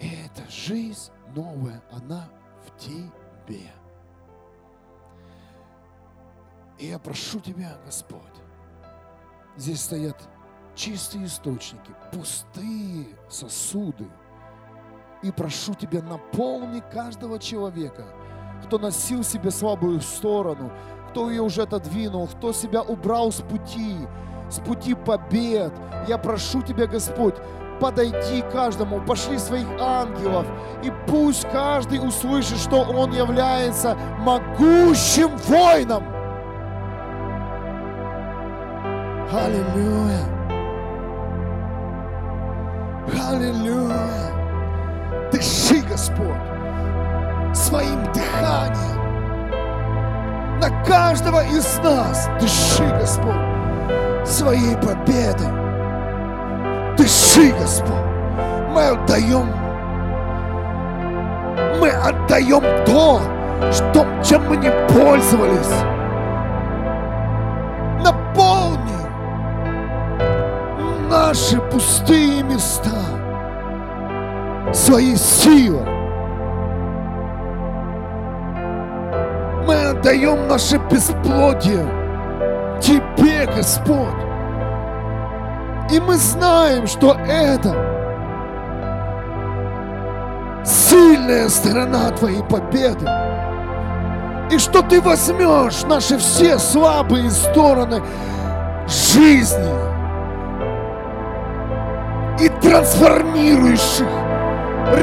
И эта жизнь новая, она в тебе. И я прошу тебя, Господь, здесь стоят чистые источники, пустые сосуды. И прошу Тебя, наполни каждого человека, кто носил себе слабую сторону, кто ее уже отодвинул, кто себя убрал с пути, с пути побед. Я прошу Тебя, Господь, подойди каждому, пошли своих ангелов, и пусть каждый услышит, что он является могущим воином. Аллилуйя. Аллилуйя. Дыши, Господь, своим дыханием на каждого из нас. Дыши, Господь, своей победой. Дыши, Господь. Мы отдаем, мы отдаем то, что, чем мы не пользовались. Наши пустые места своей силой. Мы отдаем наше бесплодие Тебе, Господь. И мы знаем, что это сильная сторона Твоей победы. И что Ты возьмешь наши все слабые стороны жизни и трансформирующих,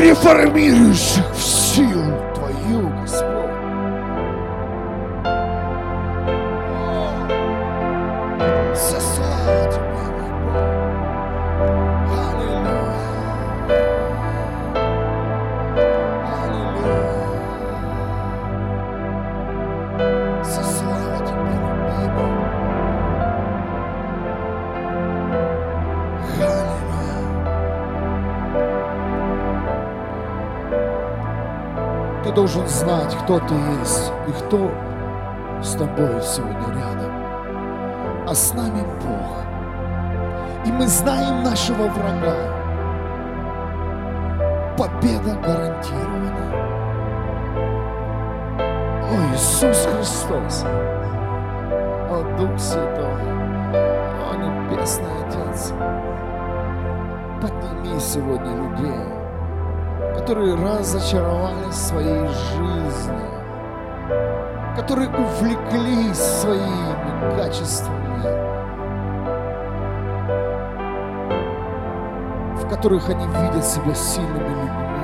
реформирующих в силу должен знать, кто ты есть и кто с тобой сегодня рядом. а с нами Бог. И мы знаем нашего врага. Победа гарантирована. О, Иисус Христос, о Дух Святой, о Небесный Отец, подними сегодня людей, которые разочаровались в своей жизни, которые увлеклись своими качествами, в которых они видят себя сильными людьми.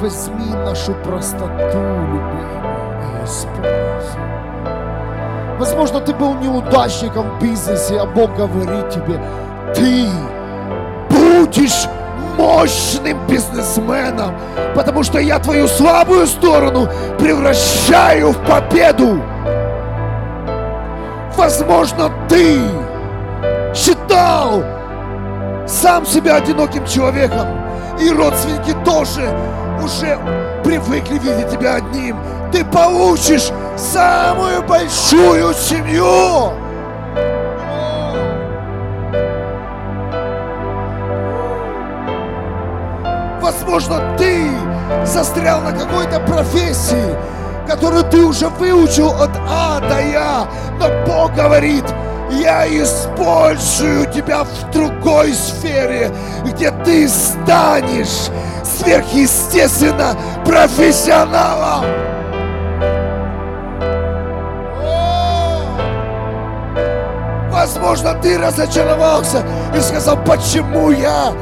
Возьми нашу простоту, любимый, и используй. Возможно, ты был неудачником в бизнесе, а Бог говорит тебе, ты будешь мощным бизнесменом, потому что я твою слабую сторону превращаю в победу. Возможно, ты считал сам себя одиноким человеком, и родственники тоже уже привыкли видеть тебя одним. Ты получишь самую большую семью. Возможно, ты застрял на какой-то профессии, которую ты уже выучил от А до Я, но Бог говорит, я использую тебя в другой сфере, где ты станешь сверхъестественно профессионалом. Возможно, ты разочаровался и сказал, почему я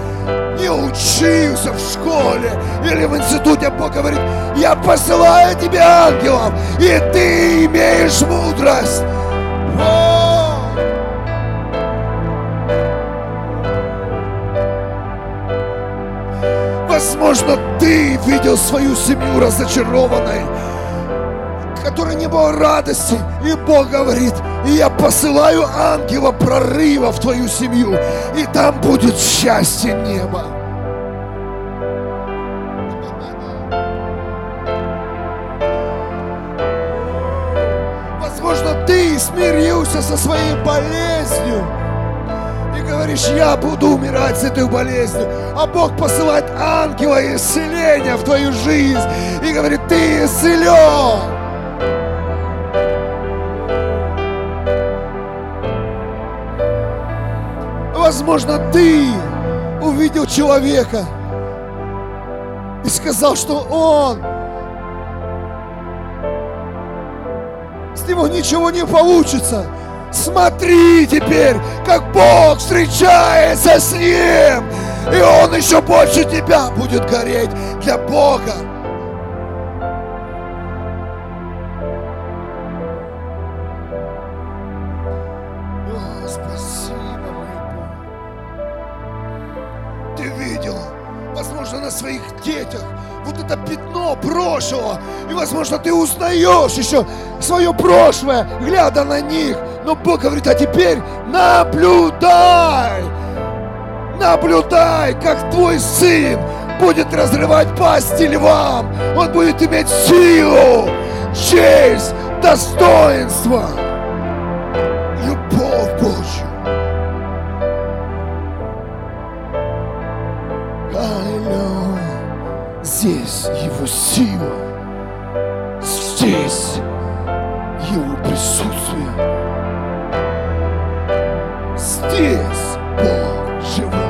не учился в школе или в институте, Бог говорит, я посылаю тебе ангелов, и ты имеешь мудрость. Возможно, ты видел свою семью разочарованной, которой не было радости. И Бог говорит, и я посылаю ангела прорыва в твою семью, и там будет счастье неба. Возможно, ты смирился со своей болезнью и говоришь, я буду умирать с этой болезнью. А Бог посылает ангела исцеления в твою жизнь и говорит, ты исцелен. Возможно, ты увидел человека и сказал, что он с него ничего не получится. Смотри теперь, как Бог встречается с ним, и он еще больше тебя будет гореть для Бога. Возможно, ты узнаешь еще свое прошлое, глядя на них. Но Бог говорит, а теперь наблюдай. Наблюдай, как твой сын будет разрывать пасти львам. Он будет иметь силу, честь, достоинство, любовь Божью. Аллилуйя. Здесь его сила. Здесь его присутствие. Здесь Бог живой.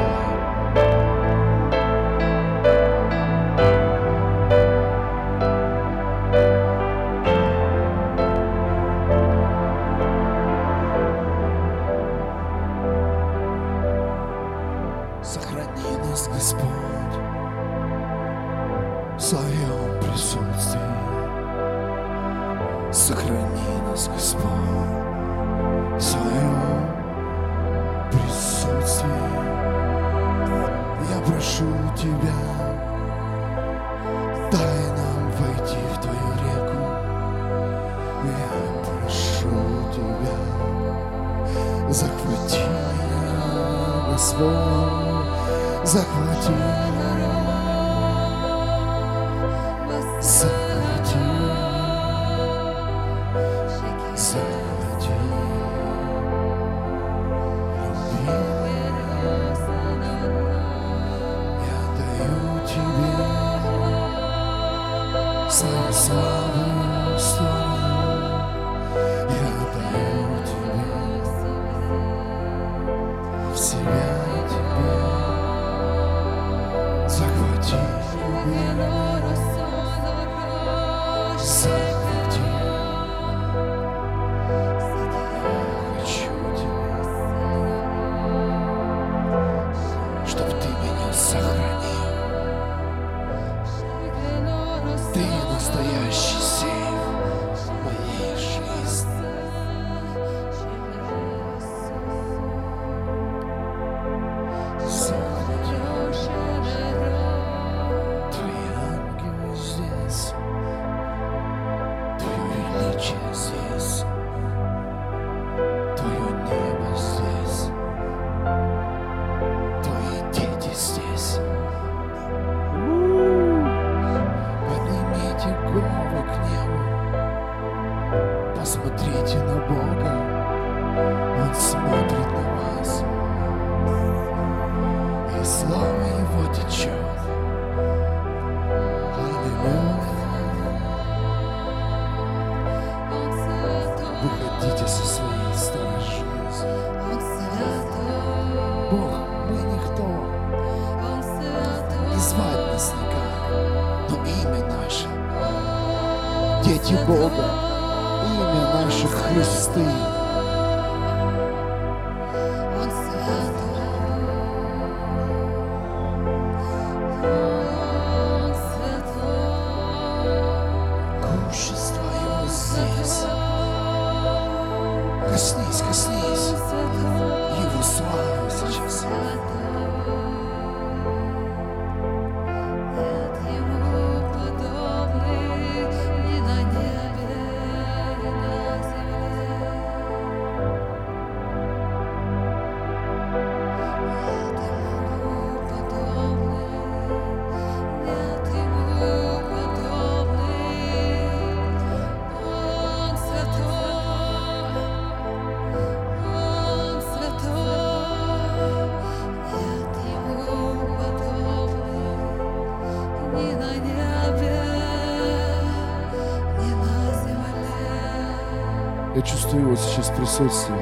Чувствую вот сейчас присутствие.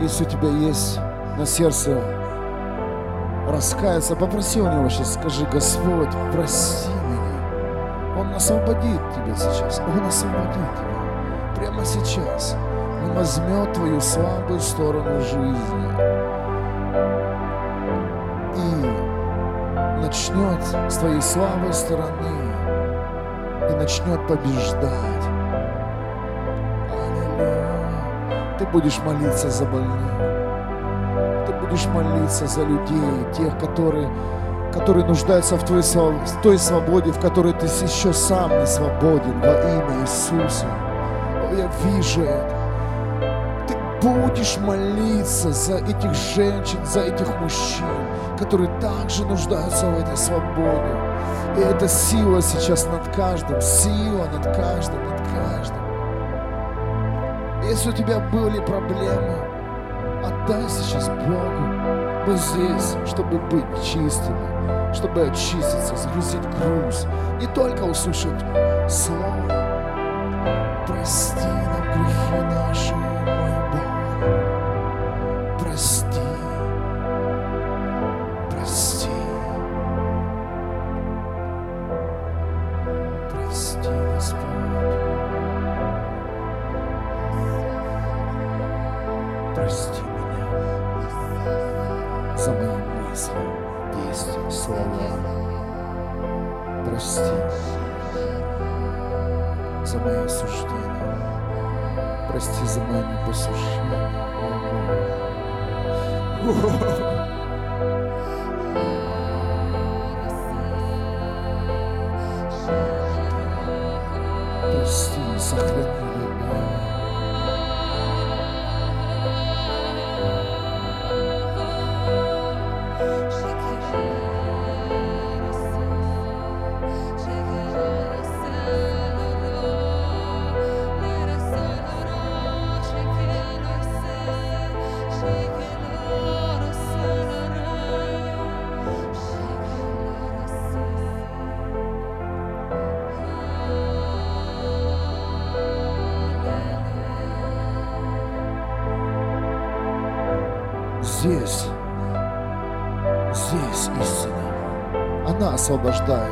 Если у тебя есть на сердце раскаяться, попроси у него сейчас, скажи, Господь, прости меня. Он освободит тебя сейчас. Он освободит тебя. Прямо сейчас. Он возьмет твою слабую сторону жизни. И начнет с твоей слабой стороны. И начнет побеждать. Будешь молиться за больных. Ты будешь молиться за людей, тех, которые, которые нуждаются в, твоей, в той свободе, в которой ты еще сам не свободен во имя Иисуса. О, я вижу это. Ты будешь молиться за этих женщин, за этих мужчин, которые также нуждаются в этой свободе. И эта сила сейчас над каждым, сила над каждым, над. Если у тебя были проблемы, отдай сейчас Богу. Мы здесь, чтобы быть чистыми, чтобы очиститься, сгрузить груз. Не только услышать слово. Прости нам грехи наши, освобождает.